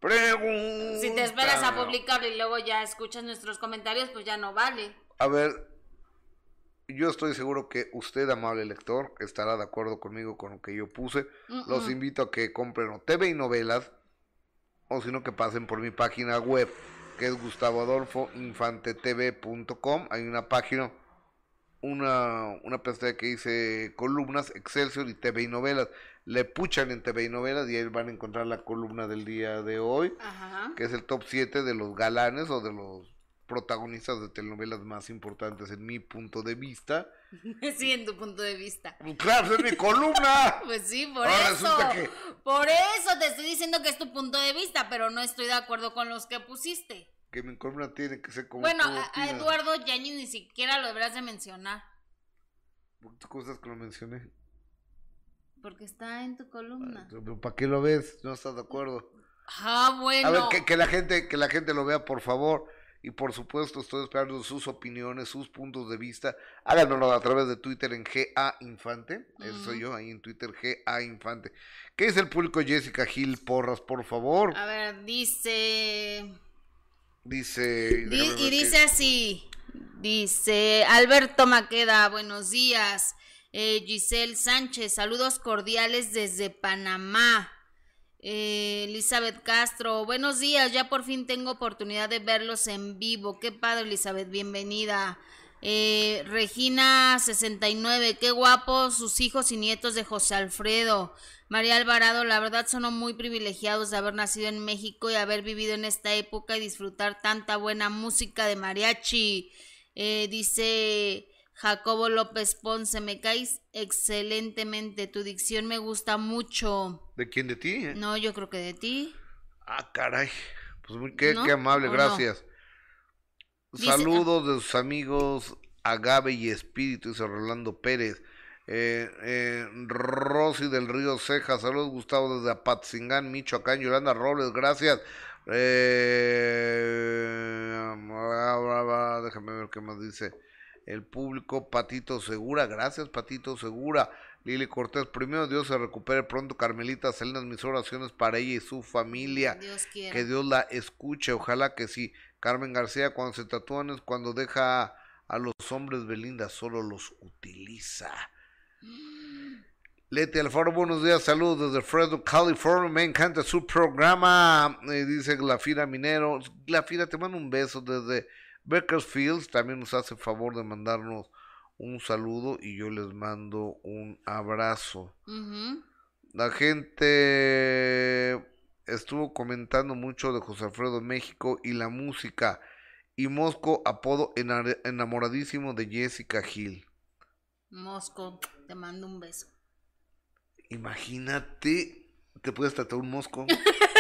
Pregunta. Si te esperas a publicarlo y luego ya escuchas nuestros comentarios, pues ya no vale. A ver, yo estoy seguro que usted, amable lector, estará de acuerdo conmigo con lo que yo puse. Los invito a que compren o TV y novelas, o si no que pasen por mi página web, que es gustavoadolfoinfantetv.com. Hay una página una, una pestaña que dice columnas, Excelsior y TV y novelas. Le puchan en TV y novelas y ahí van a encontrar la columna del día de hoy, Ajá. que es el top 7 de los galanes o de los protagonistas de telenovelas más importantes en mi punto de vista. Sí, en tu punto de vista. Pues claro, es mi columna. Pues sí, por Ahora eso. que- Por eso te estoy diciendo que es tu punto de vista, pero no estoy de acuerdo con los que pusiste. Que mi columna tiene que ser como bueno, a. Eduardo Yañez ni siquiera lo deberás de mencionar, ¿Tú cosas que lo mencioné? Porque está en tu columna. ¿Para qué lo ves? ¿No estás de acuerdo? Ah, bueno. A ver, que, que la gente, que la gente lo vea, por favor. Y por supuesto, estoy esperando sus opiniones, sus puntos de vista. Háganoslo a través de Twitter en GA Infante. Eso soy yo, ahí en Twitter, GA Infante. ¿Qué dice el público Jessica Gil Porras, por favor? A ver, dice... Dice. Di- y dice así, dice Alberto Maqueda, buenos días. Eh, Giselle Sánchez, saludos cordiales desde Panamá. Eh, Elizabeth Castro, buenos días, ya por fin tengo oportunidad de verlos en vivo. Qué padre, Elizabeth, bienvenida. Eh, Regina 69, qué guapos sus hijos y nietos de José Alfredo. María Alvarado, la verdad son muy privilegiados de haber nacido en México y haber vivido en esta época y disfrutar tanta buena música de mariachi. Eh, dice Jacobo López Ponce, me caes excelentemente, tu dicción me gusta mucho. ¿De quién de ti? eh? No, yo creo que de ti. Ah, caray. Pues muy, qué, ¿No? qué amable, gracias. Dice- Saludos de sus amigos Agave y Espíritu, dice Rolando Pérez. Eh, eh, Rosy del Río Ceja, saludos Gustavo desde Apatzingán, Michoacán, Yolanda Robles, gracias. Eh, déjame ver qué más dice. El público, Patito Segura, gracias Patito Segura. Lili Cortés, primero Dios se recupere pronto, Carmelita, Salinas, mis oraciones para ella y su familia. Dios. Que Dios la escuche, ojalá que sí. Carmen García, cuando se tatúan es cuando deja a los hombres Belinda, solo los utiliza. Leti Alfaro, buenos días, saludos desde Fresno, California, me encanta su programa, eh, dice Glafira Minero. Glafira, te mando un beso desde Bakersfield, también nos hace favor de mandarnos un saludo y yo les mando un abrazo. La gente estuvo comentando mucho de José Alfredo México y la música. Y Mosco, apodo ena- enamoradísimo de Jessica Gil. Mosco, te mando un beso. Imagínate, te puedes tratar un mosco.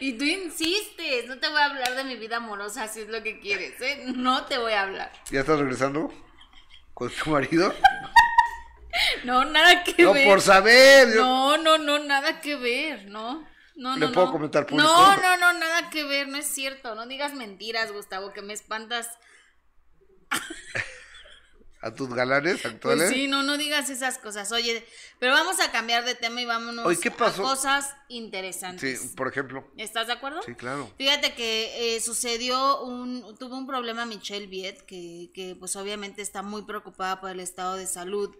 Y tú insistes, no te voy a hablar de mi vida amorosa si es lo que quieres, ¿eh? No te voy a hablar. ¿Ya estás regresando con tu marido? No, nada que No, ver. por saber. yo- No, no, no, nada que ver, no. No, ¿Le no, puedo no. comentar público? No, no, no, nada que ver, no es cierto. No digas mentiras, Gustavo, que me espantas. ¿A tus galanes Pues actuales? sí, no, no digas esas cosas. Oye, pero vamos a cambiar de tema y vámonos Oye, ¿qué pasó? a cosas interesantes. Sí, por ejemplo. ¿Estás de acuerdo? Sí, claro. Fíjate que eh, sucedió un, tuvo un problema Michelle Viet, que, que pues obviamente está muy preocupada por el estado de salud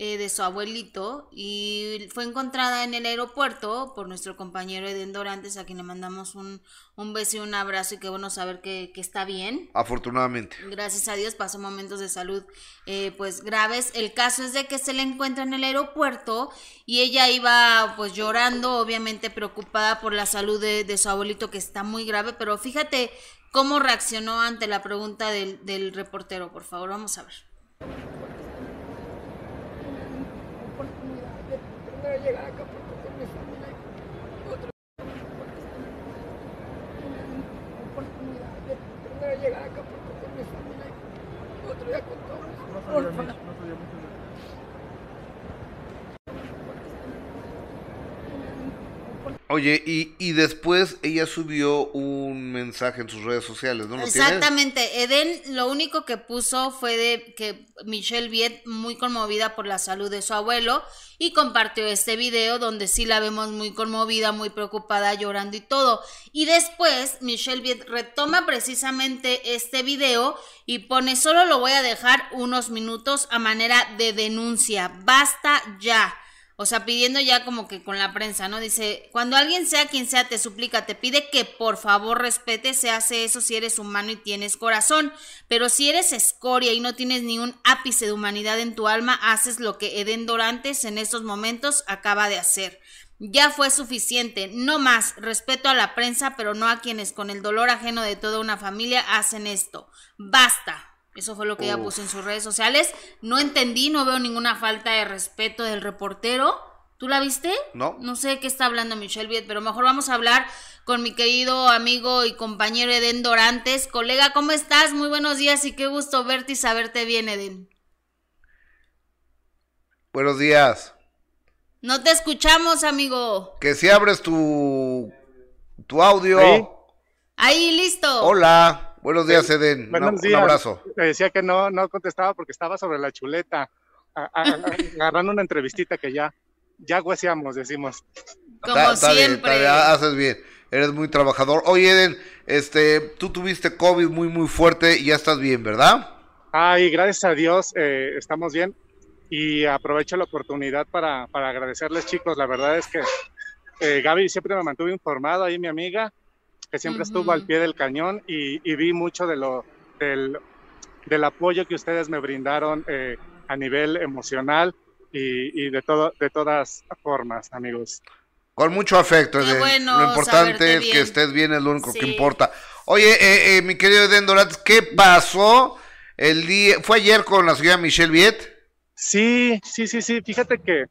eh, de su abuelito y fue encontrada en el aeropuerto por nuestro compañero Eden Dorantes, a quien le mandamos un, un beso y un abrazo y qué bueno saber que, que está bien. Afortunadamente. Gracias a Dios pasó momentos de salud eh, pues graves. El caso es de que se le encuentra en el aeropuerto y ella iba pues llorando, obviamente preocupada por la salud de, de su abuelito que está muy grave, pero fíjate cómo reaccionó ante la pregunta del, del reportero, por favor, vamos a ver. para llegar acá porque con mi familia y otros oportunidad de primero llegar acá porque con mi familia otro día con todos. No Oye, y, y después ella subió un mensaje en sus redes sociales, ¿no? Exactamente, Eden lo único que puso fue de que Michelle Viet muy conmovida por la salud de su abuelo y compartió este video donde sí la vemos muy conmovida, muy preocupada, llorando y todo. Y después Michelle Viet retoma precisamente este video y pone solo lo voy a dejar unos minutos a manera de denuncia. Basta ya. O sea, pidiendo ya como que con la prensa, ¿no? Dice, cuando alguien sea quien sea te suplica, te pide que por favor respete, se hace eso si eres humano y tienes corazón, pero si eres escoria y no tienes ni un ápice de humanidad en tu alma, haces lo que Eden Dorantes en estos momentos acaba de hacer. Ya fue suficiente, no más, respeto a la prensa, pero no a quienes con el dolor ajeno de toda una familia hacen esto. Basta, eso fue lo que ella puso en sus redes sociales. No entendí, no veo ninguna falta de respeto del reportero. ¿Tú la viste? No. No sé de qué está hablando Michelle Viet, pero mejor vamos a hablar con mi querido amigo y compañero Eden Dorantes. Colega, ¿cómo estás? Muy buenos días y qué gusto verte y saberte bien, Eden. Buenos días. No te escuchamos, amigo. Que si abres tu, tu audio. Ahí. Ahí, listo. Hola. Buenos días, Eden. Buenos días. Un abrazo. Te decía que no, no contestaba porque estaba sobre la chuleta, a- a- agarrando una entrevistita que ya, ya hueseamos, decimos. Como está bien, siempre. bien, haces bien. Eres muy trabajador. Oye, Eden, este, tú tuviste COVID muy, muy fuerte y ya estás bien, ¿verdad? Ay, gracias a Dios, eh, estamos bien. Y aprovecho la oportunidad para, para agradecerles, chicos. La verdad es que eh, Gaby siempre me mantuvo informado, ahí mi amiga, que siempre estuvo al pie del cañón y, y vi mucho de lo, del, del apoyo que ustedes me brindaron eh, a nivel emocional y, y de, todo, de todas formas, amigos. Con mucho afecto, Qué Eden. bueno Lo importante es que estés bien, es lo único que importa. Oye, eh, eh, mi querido Eden Dorantes, ¿qué pasó el día? ¿Fue ayer con la señora Michelle Viet? Sí, sí, sí, sí. Fíjate que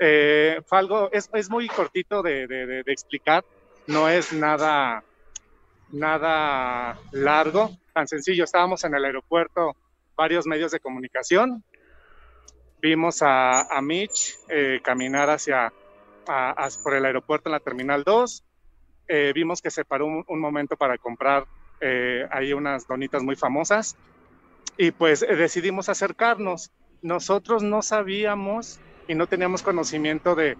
eh, fue algo, es, es muy cortito de, de- de- de explicar, no es nada, nada largo, tan sencillo. Estábamos en el aeropuerto, varios medios de comunicación, vimos a, a Mitch eh, caminar hacia, a- por el aeropuerto en la Terminal 2, eh, vimos que se paró un, momento para comprar eh, ahí unas donitas muy famosas y pues eh, decidimos acercarnos. Nosotros no sabíamos y no teníamos conocimiento de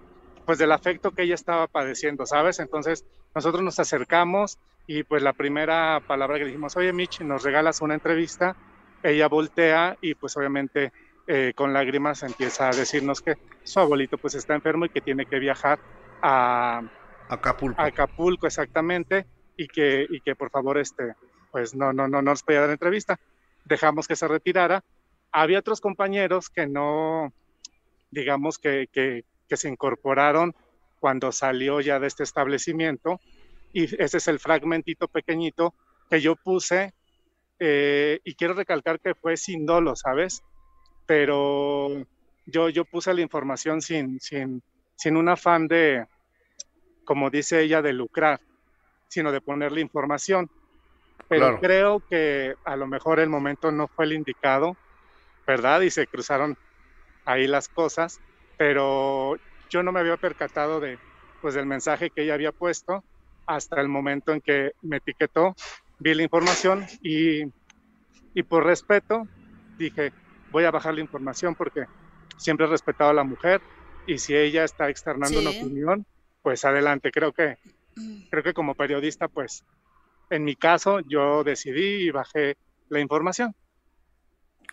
pues del afecto que ella estaba padeciendo, ¿sabes? Entonces nosotros nos acercamos y pues la primera palabra que dijimos, oye Mitch, nos regalas una entrevista, ella voltea y pues obviamente eh, con lágrimas empieza a decirnos que su abuelito pues está enfermo y que tiene que viajar a, Acapulco. a Acapulco exactamente y que, y que por favor este pues no no no no nos podía dar entrevista dejamos que se retirara había otros compañeros que no digamos que, que, que se incorporaron cuando salió ya de este establecimiento y ese es el fragmentito pequeñito que yo puse eh, y quiero recalcar que fue sin dolo sabes pero yo yo puse la información sin sin sin un afán de como dice ella, de lucrar, sino de ponerle información. Pero Claro. creo que a lo mejor el momento no fue el indicado, ¿verdad? Y se cruzaron ahí las cosas, pero yo no me había percatado de, pues, del mensaje que ella había puesto hasta el momento en que me etiquetó, vi la información y, y por respeto dije, voy a bajar la información porque siempre he respetado a la mujer y si ella está externando una Sí. opinión, pues adelante. Creo que, creo que como periodista, pues en mi caso yo decidí y bajé la información.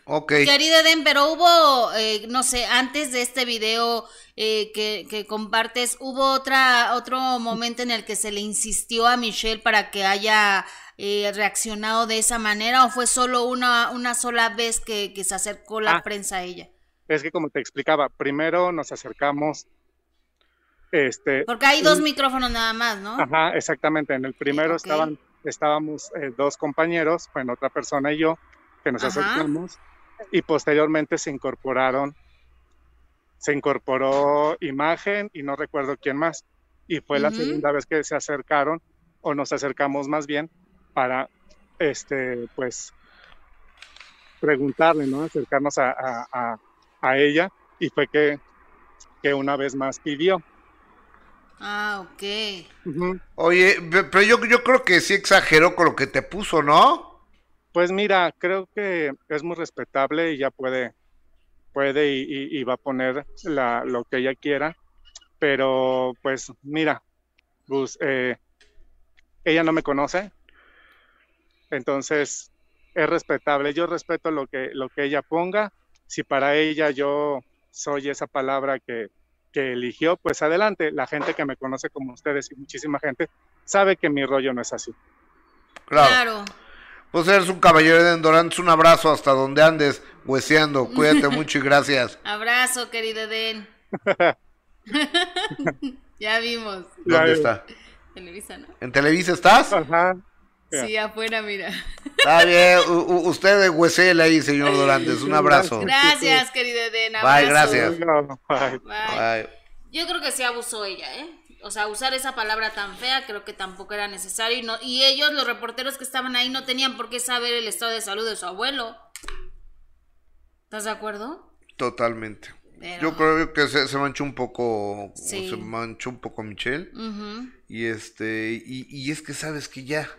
Ok. Querido Eden, pero hubo, eh, no sé, antes de este video eh, que, que compartes, ¿hubo otra, otro momento en el que se le insistió a Michelle para que haya eh, reaccionado de esa manera o fue solo una, una sola vez que, que se acercó la Ah. prensa a ella? Es que como te explicaba, primero nos acercamos, este, Porque hay dos y- micrófonos nada más, ¿no? Ajá, exactamente. En el primero estaban, estábamos eh, dos compañeros, bueno, otra persona y yo, que nos Ajá. acercamos y posteriormente se incorporaron, se incorporó imagen y no recuerdo quién más. Y fue la segunda vez que se acercaron, o nos acercamos más bien, para, este, pues, preguntarle, ¿no? Acercarnos a, a- a- a ella y fue que, que una vez más pidió. Ah, ok. Oye, pe- pero yo, yo creo que sí exageró con lo que te puso, ¿no? Pues mira, creo que es muy respetable y ya puede, puede y, y- y va a poner la, lo que ella quiera, pero pues mira, Gus, eh, ella no me conoce, entonces es respetable. Yo respeto lo que, lo que ella ponga. Si para ella yo soy esa palabra que, que eligió, pues adelante. La gente que me conoce como ustedes y muchísima gente sabe que mi rollo no es así. Claro. Pues eres un caballero de Endorantes, un abrazo hasta donde andes hueseando. Cuídate mucho y gracias. Abrazo, querido Eden. ya vimos. ¿Dónde está? Televisa, ¿no? ¿En Televisa estás? Ajá. Sí, afuera, mira. Está bien, u- usted huesele ahí, señor Dorantes. Un abrazo. Gracias, querido Eden. Bye, abrazo. gracias. Bye. Bye. Yo creo que sí abusó ella, ¿eh? O sea, usar esa palabra tan fea creo que tampoco era necesario. Y, no, y ellos, los reporteros que estaban ahí, no tenían por qué saber el estado de salud de su abuelo. ¿Estás de acuerdo? Totalmente. Pero- Yo creo que se, se manchó un poco, Sí. se manchó un poco Michelle. Y este, y, y es que sabes que ya,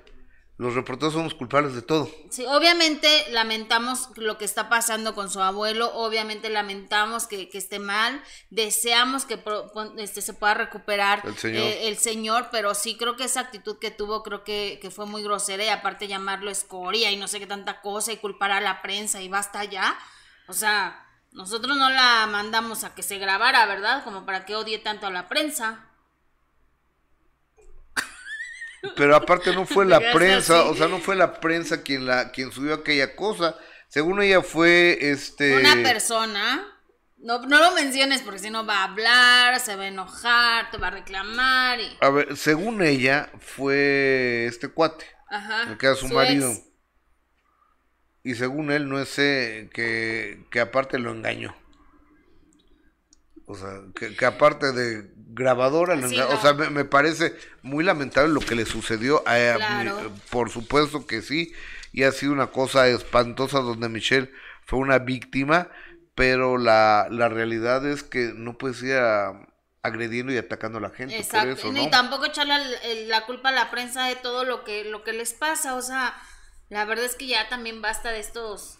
los reporteros somos culpables de todo. Sí, obviamente lamentamos lo que está pasando con su abuelo, obviamente lamentamos que, que esté mal, deseamos que pro- este, se pueda recuperar El señor. eh, el señor, pero sí creo que esa actitud que tuvo creo que, que fue muy grosera y aparte llamarlo escoria y no sé qué tanta cosa y culpar a la prensa y basta ya. O sea, nosotros no la mandamos a que se grabara, ¿verdad? Como para que odie tanto a la prensa. Pero aparte no fue la prensa, o sea, no fue la prensa quien la, quien subió aquella cosa. Según ella fue este. Una persona, no, no lo menciones porque si no va a hablar, se va a enojar, te va a reclamar y... A ver, según ella, fue este cuate, Ajá. el que era su, su marido. ex. Y según él, no es eh, que, que aparte lo engañó. O sea, que, que aparte de grabadora, Sí, no. o sea, me, me parece muy lamentable lo que le sucedió. A, Claro. mi- por supuesto que sí, y ha sido una cosa espantosa donde Michelle fue una víctima, pero la, la realidad es que no puedes ir a- agrediendo y atacando a la gente Exacto. por eso, Y tampoco echarle el- la culpa a la prensa de todo lo que, lo que les pasa. O sea, la verdad es que ya también basta de estos,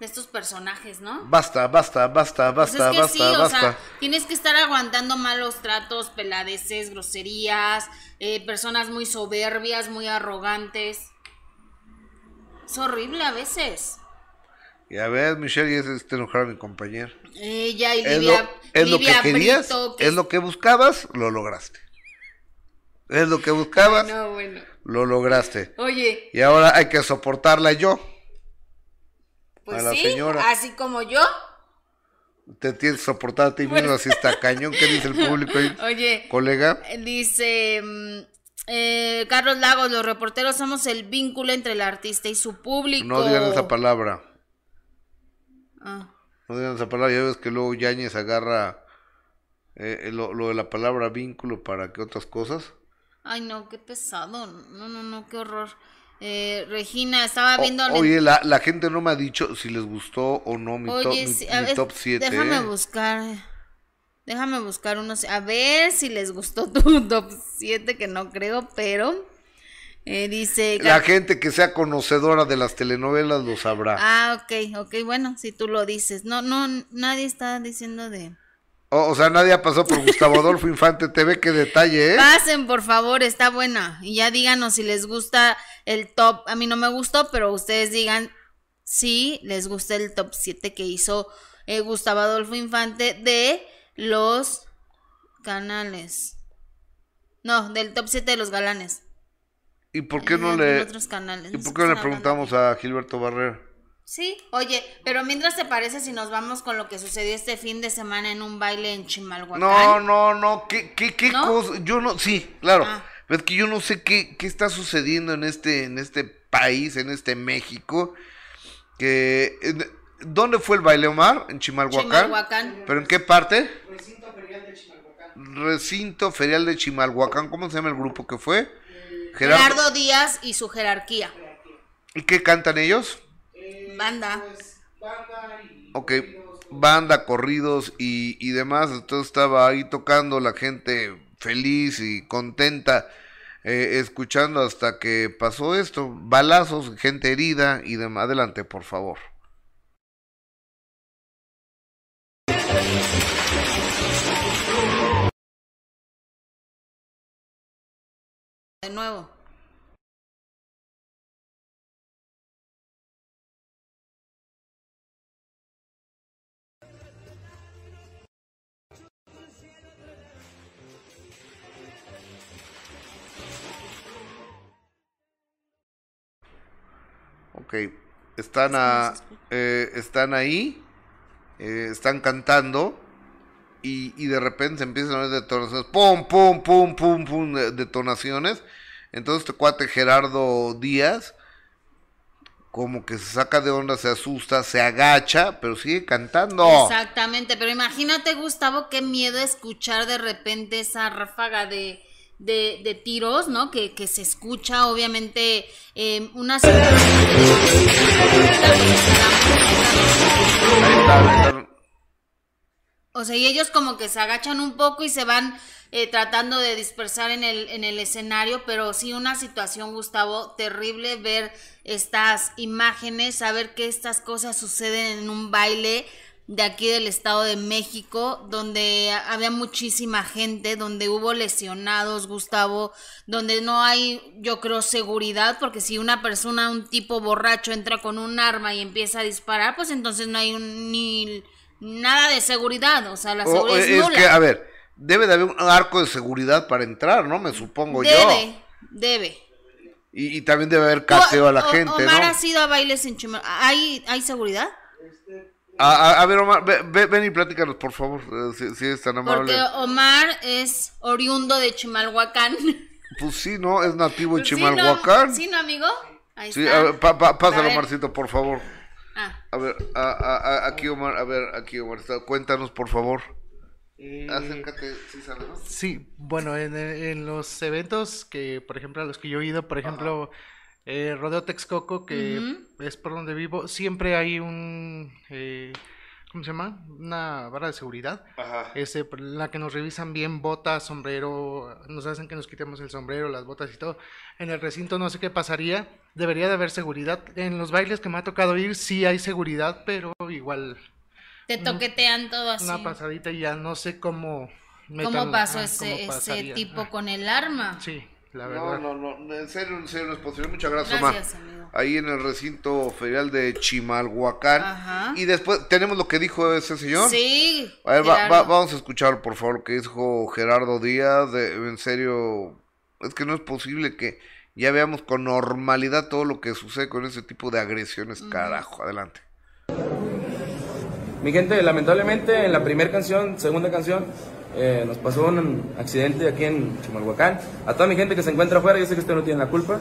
de estos personajes, ¿no? Basta, basta, basta, Pues basta, es que basta, sí, o basta. sea, tienes que estar aguantando malos tratos, peladeces, groserías, eh, personas muy soberbias, muy arrogantes. Es horrible a veces. Y a ver, Michelle, ya se está enojar a mi compañero. Ella y Es, Livia, lo, es lo que querías, Brito, que es lo que buscabas, lo lograste. Es lo que buscabas, No, bueno. lo lograste. Oye, Y ahora hay que soportarla yo. Pues a la sí, señora. así como yo. Te tienes que soportar a ti mismo, así está cañón. ¿Qué dice el público ahí? Oye, Colega. dice mm, eh, Carlos Lagos, los reporteros somos el vínculo entre el artista y su público. No digan esa palabra. Ah, No digan esa palabra. Ya ves que luego Yáñez agarra eh, lo, lo de la palabra vínculo para que otras cosas. Ay, no, qué pesado. No, no, no, qué horror. Eh, Regina, estaba O- viendo... oye, la, la gente no me ha dicho si les gustó o no mi, top, mi- sí, a mi ver, top 7. Déjame buscar. Déjame buscar unos. A ver si les gustó tu top 7, que no creo, pero. eh, dice. La gente que sea conocedora de las telenovelas lo sabrá. Ah, ok, ok, bueno, si tú lo dices. No, no, nadie está diciendo de. O, o sea, nadie pasado por Gustavo Adolfo Infante TV, qué detalle, ¿eh? Pasen, por favor, está buena. Y ya díganos si les gusta el top. A mí no me gustó, pero ustedes digan si les gusta el top 7 que hizo eh, Gustavo Adolfo Infante de los canales. No, del top 7 de los galanes. ¿Y por qué no Ah, le, en otros canales. ¿y No por qué no le hablando. preguntamos a Gilberto Barrera? Sí, oye, pero mientras te parece si nos vamos con lo que sucedió este fin de semana en un baile en Chimalhuacán. No, no, no, ¿qué, qué, qué ¿No? cosa? Yo no, sí, claro. Ah. Es que yo no sé qué, qué está sucediendo en este, en este país, en este México. Que, ¿Dónde fue el baile, Omar? ¿En Chimalhuacán? Chimalhuacán. ¿Pero en qué parte? Recinto Ferial de Chimalhuacán. ¿Cómo se llama el grupo que fue? Gerardo Díaz y su jerarquía. ¿Y qué cantan ellos? Banda. Ok, banda, corridos y, y demás. Entonces estaba ahí tocando la gente feliz y contenta, eh, escuchando hasta que pasó esto. Balazos, gente herida y demás. Adelante, por favor. De nuevo. Ok, están, a, eh, están ahí, eh, están cantando y, y de repente se empiezan a ver detonaciones, pum, pum, pum, pum, pum, de- detonaciones. Entonces este cuate Gerardo Díaz como que se saca de onda, se asusta, se agacha, pero sigue cantando. Exactamente, pero imagínate, Gustavo, qué miedo escuchar de repente esa ráfaga de, de, de tiros, ¿no? Que, que se escucha, obviamente, eh, una. O sea, y ellos como que se agachan un poco y se van eh, tratando de dispersar en el, en el escenario, pero sí una situación, Gustavo, terrible ver estas imágenes, saber que estas cosas suceden en un baile de aquí del Estado de México, donde había muchísima gente, donde hubo lesionados, Gustavo, donde no hay, yo creo, seguridad, porque si una persona, un tipo borracho entra con un arma y empieza a disparar, pues entonces no hay un, ni nada de seguridad, o sea, la O- seguridad es, es nula. que, a ver, debe de haber un arco de seguridad para entrar, ¿no? Me supongo yo. debe, debe. Y, y también debe haber cateo a la O- gente, Omar ¿no? ha sido a bailes en Chimal. ¿Hay, ¿Hay seguridad? A, a- a ver, Omar, ve- ve- ven y platícanos, por favor, eh, si, si es tan amable. Porque Omar es oriundo de Chimalhuacán. Pues sí, ¿no? Es nativo de Sí, Chimalhuacán. ¿no? Sí, ¿no, amigo? Ahí Sí, está. a ver, pa- pa- pásalo, A ver. Omarcito, por favor. Ah. A ver, a- a- a- aquí, Omar, a ver, aquí, Omar, está- cuéntanos, por favor. Eh, Acércate, sí sabes. Sí, bueno, en, en los eventos que, por ejemplo, a los que yo he ido, por ejemplo, eh, Rodeo Texcoco, que es por donde vivo, siempre hay un, eh, ¿cómo se llama? Una barra de seguridad, Ajá. este, por la que nos revisan bien botas, sombrero, nos hacen que nos quitemos el sombrero, las botas y todo. En el recinto no sé qué pasaría, debería de haber seguridad. En los bailes que me ha tocado ir sí hay seguridad, pero igual Te toquetean todo así. una pasadita y ya no sé cómo... ¿Cómo pasó ah, ese, cómo ese tipo con el arma? Sí, la No, verdad. no, no, en serio, en serio, no es posible. Muchas gracias, Gracias, Omar. amigo. Ahí en el recinto ferial de Chimalhuacán. Ajá. Y después, ¿tenemos lo que dijo ese señor? Sí. A ver, va- vamos a escuchar, por favor, lo que dijo Gerardo Díaz. de- en serio, es que no es posible que ya veamos con normalidad todo lo que sucede con ese tipo de agresiones. Carajo, adelante. Mi gente, lamentablemente en la primera canción, segunda canción, eh, nos pasó un accidente aquí en Chimalhuacán. A toda mi gente que se encuentra afuera, yo sé que ustedes no tienen la culpa,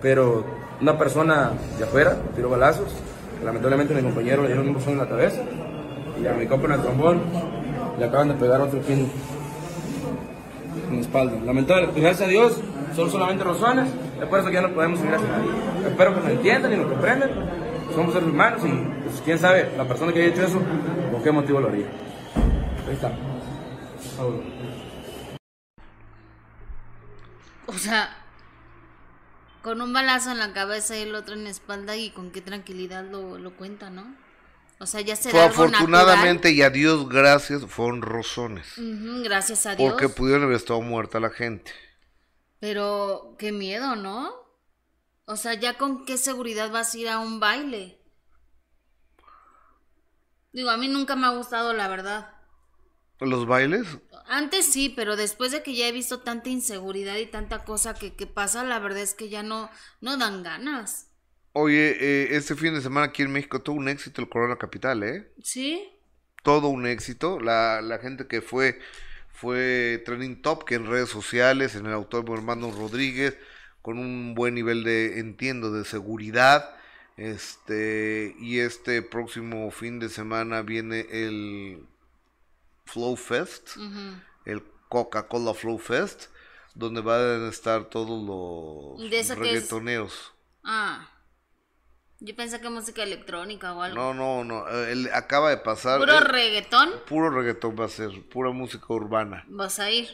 pero una persona de afuera tiró balazos. Lamentablemente mi compañero le dieron un buzón en la cabeza y a mi compa en el trombón le acaban de pegar otro aquí en, la espalda. Lamentablemente, gracias a Dios, son solamente rozones, es por eso que ya no podemos seguir así. Espero que nos entiendan y nos comprendan. Somos seres humanos y pues, quién sabe, la persona que haya hecho eso, por qué motivo lo haría. Ahí está. O sea, con un balazo en la cabeza y el otro en la espalda y con qué tranquilidad lo, lo cuenta, ¿no? O sea, ya se Fue afortunadamente y a Dios gracias, fueron rozones. gracias a Dios. Porque pudieron haber estado muerta la gente. Pero qué miedo, ¿no? O sea, ya con qué seguridad vas a ir a un baile. Digo, a mí nunca me ha gustado, la verdad. ¿Los bailes? Antes sí, pero después de que ya he visto tanta inseguridad y tanta cosa que, que pasa, la verdad es que ya no, no dan ganas. Oye, eh, este fin de semana aquí en México tuvo un éxito el Corona Capital, ¿eh? ¿Sí? Todo un éxito. La, la gente que fue fue trending top que en redes sociales, en el autor Hermano Rodríguez, con un buen nivel de, entiendo, de seguridad. Este, y este próximo fin de semana viene el Flow Fest, el Coca-Cola Flow Fest, donde van a estar todos ¿Y de los qué es? reggaetoneros. Ah. Yo pensé que música electrónica o algo. No, no, no. él acaba de pasar. ¿Puro reggaetón? Puro reggaetón va a ser, pura música urbana. Vas a ir,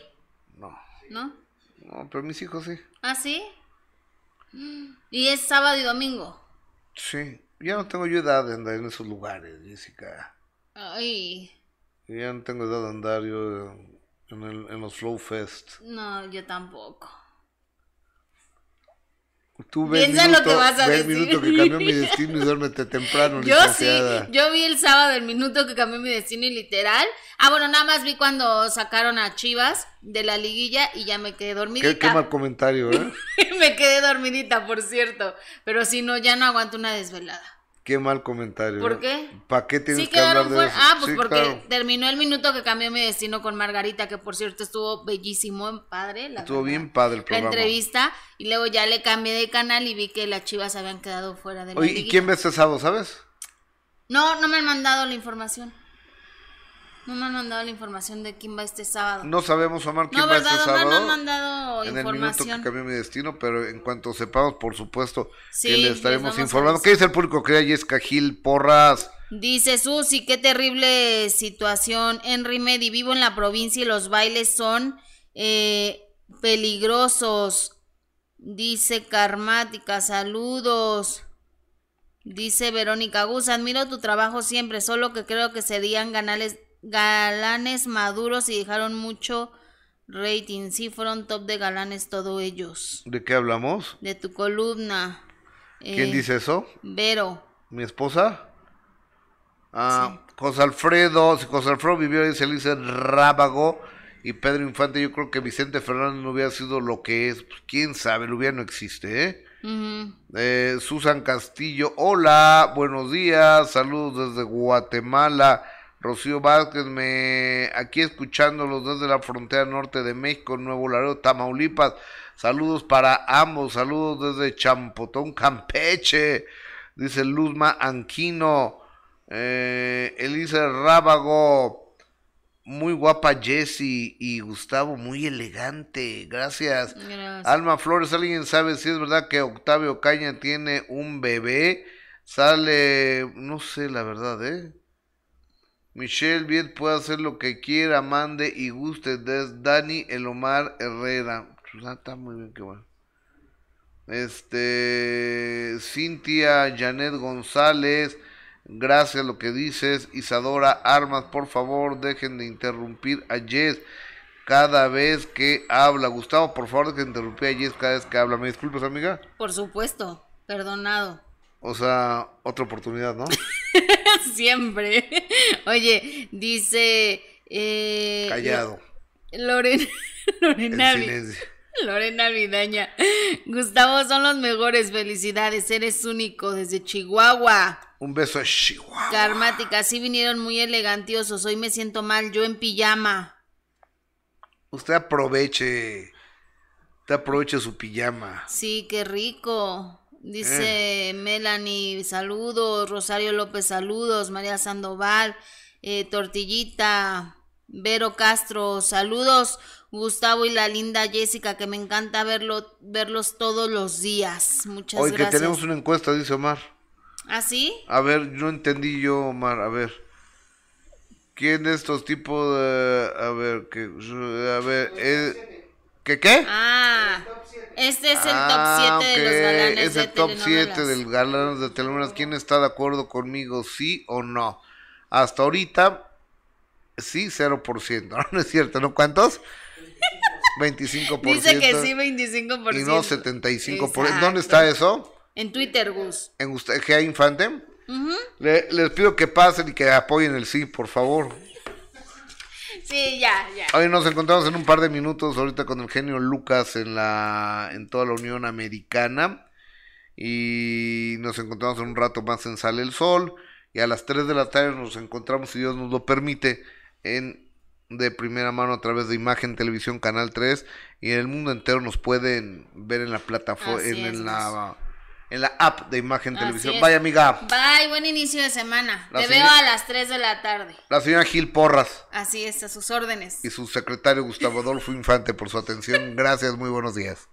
No, ¿no? no, pero mis hijos sí. ¿Ah, sí? Y es sábado y domingo. Sí. Ya no tengo yo edad de andar en esos lugares, Jessica. Ay, ya no tengo edad de andar yo en, el- en los Flow Fest. no, yo tampoco. Tú ve el Piensa lo minuto, que vas a ve el minuto que cambió mi destino y duérmete temprano, Yo sí, yo vi el sábado el minuto que cambió mi destino y literal. Ah, bueno, nada más vi cuando sacaron a Chivas de la liguilla y ya me quedé dormidita. Qué, qué mal comentario, ¿eh? me quedé dormidita, por cierto. Pero si no, ya no aguanto una desvelada. Qué mal comentario. ¿Por ¿eh? qué? ¿Para qué tienes Sí que hablar de eso? Ah, pues Sí, porque claro. terminó el minuto que cambió mi destino con Margarita, que por cierto estuvo bellísimo, padre. La Estuvo verdad. bien padre el La programa. entrevista. Y luego ya le cambié de canal y vi que las chivas habían quedado fuera de la Oye, ¿y quién ve este sábado, sabes? No, no me han mandado la información. No me han mandado la información de quién va este sábado. No sabemos, Omar, quién No, va ¿verdad, este Omar? sábado. No han mandado en el minuto que información. cambió mi destino, pero en cuanto sepamos, por supuesto, Sí, que le estaremos informando. ¿Qué dice el público? Que Jessica Gil, porras. Dice Susi, qué terrible situación en Remedy. Vivo en la provincia y los bailes son eh, peligrosos. Dice Karmática, saludos. Dice Verónica Gus, admiro tu trabajo siempre, solo que creo que serían ganales, galanes maduros y dejaron mucho rating. Sí, fueron top de galanes todos ellos. ¿De qué hablamos? De tu columna. ¿Quién Eh, dice eso? Vero. ¿Mi esposa? Ah, José Alfredo, si José Alfredo vivió ahí, se le dice Rábago y Pedro Infante, yo creo que Vicente Fernández no hubiera sido lo que es, pues, quién sabe, lo hubiera no existe, ¿eh? Eh, Susan Castillo, hola, buenos días, saludos desde Guatemala. Rocío Vázquez, me aquí escuchándolos desde la frontera norte de México, Nuevo Laredo, Tamaulipas. Saludos para ambos, saludos desde Champotón, Campeche. Dice Luzma Anquino, eh, Elisa Rábago, muy guapa Jessie y Gustavo, muy elegante, gracias. Gracias. Alma Flores, ¿alguien sabe si es verdad que Octavio Caña tiene un bebé? Sale, no sé la verdad, ¿eh? Michelle Viet puede hacer lo que quiera, mande y guste. Des Dani Elomar Herrera. Pues, ah, está muy bien, qué bueno. Este, Cintia Janet González, gracias lo que dices. Isadora Armas, por favor, dejen de interrumpir a Jess cada vez que habla. Gustavo, por favor, dejen de interrumpir a Jess cada vez que habla. ¿Me disculpas, amiga? Por supuesto, perdonado. O sea, otra oportunidad, ¿no? Siempre. Oye, dice. Eh, Callado. Lorena, Lorena. Lorena Vidaña. Gustavo, son los mejores. Felicidades. Eres único desde Chihuahua. Un beso a Chihuahua. Karmática, sí vinieron muy elegantiosos. Hoy me siento mal. Yo en pijama. Usted aproveche. Usted aproveche su pijama. Sí, qué rico. Dice Melanie, saludos. Rosario López, saludos. María Sandoval, eh, Tortillita, Vero Castro, saludos. Gustavo y la linda Jessica, que me encanta verlo, verlos todos los días. Muchas Hoy que gracias. tenemos una encuesta, dice Omar. ¿Ah, sí? A ver, no entendí yo, Omar. A ver. ¿Quién de estos tipos de... A ver, que... A ver, eh, ¿qué qué? Ah, este es el Ah, top 7 de los galanes Es de el top 7 telenovelas. del galanes de telenovelas. ¿Quién está de acuerdo conmigo, sí o no? Hasta ahorita, sí, 0%. No, no es cierto, ¿no? ¿Cuántos? 25%. Dice que sí, 25%. Y no 75%. ¿Dónde Exacto. está eso? En Twitter, Gus. ¿En usted, GA Infante? Ujú. Le- les pido que pasen y que apoyen el sí, por favor. Sí, ya, ya. Hoy nos encontramos en un par de minutos ahorita con el genio Lucas en la en toda la Unión Americana. Y nos encontramos en un rato más en Sale el Sol. Y a las 3 de la tarde nos encontramos si Dios nos lo permite en de primera mano a través de Imagen Televisión Canal 3 y en el mundo entero nos pueden ver en la plataforma en la en la app de Imagen Así Televisión. es. Vaya amiga, Bye, buen inicio de semana. La Te señora- veo a las 3 de la tarde. la señora Gil Porras Así es, a sus órdenes. y su secretario Gustavo Adolfo Infante por su atención. Gracias, muy buenos días.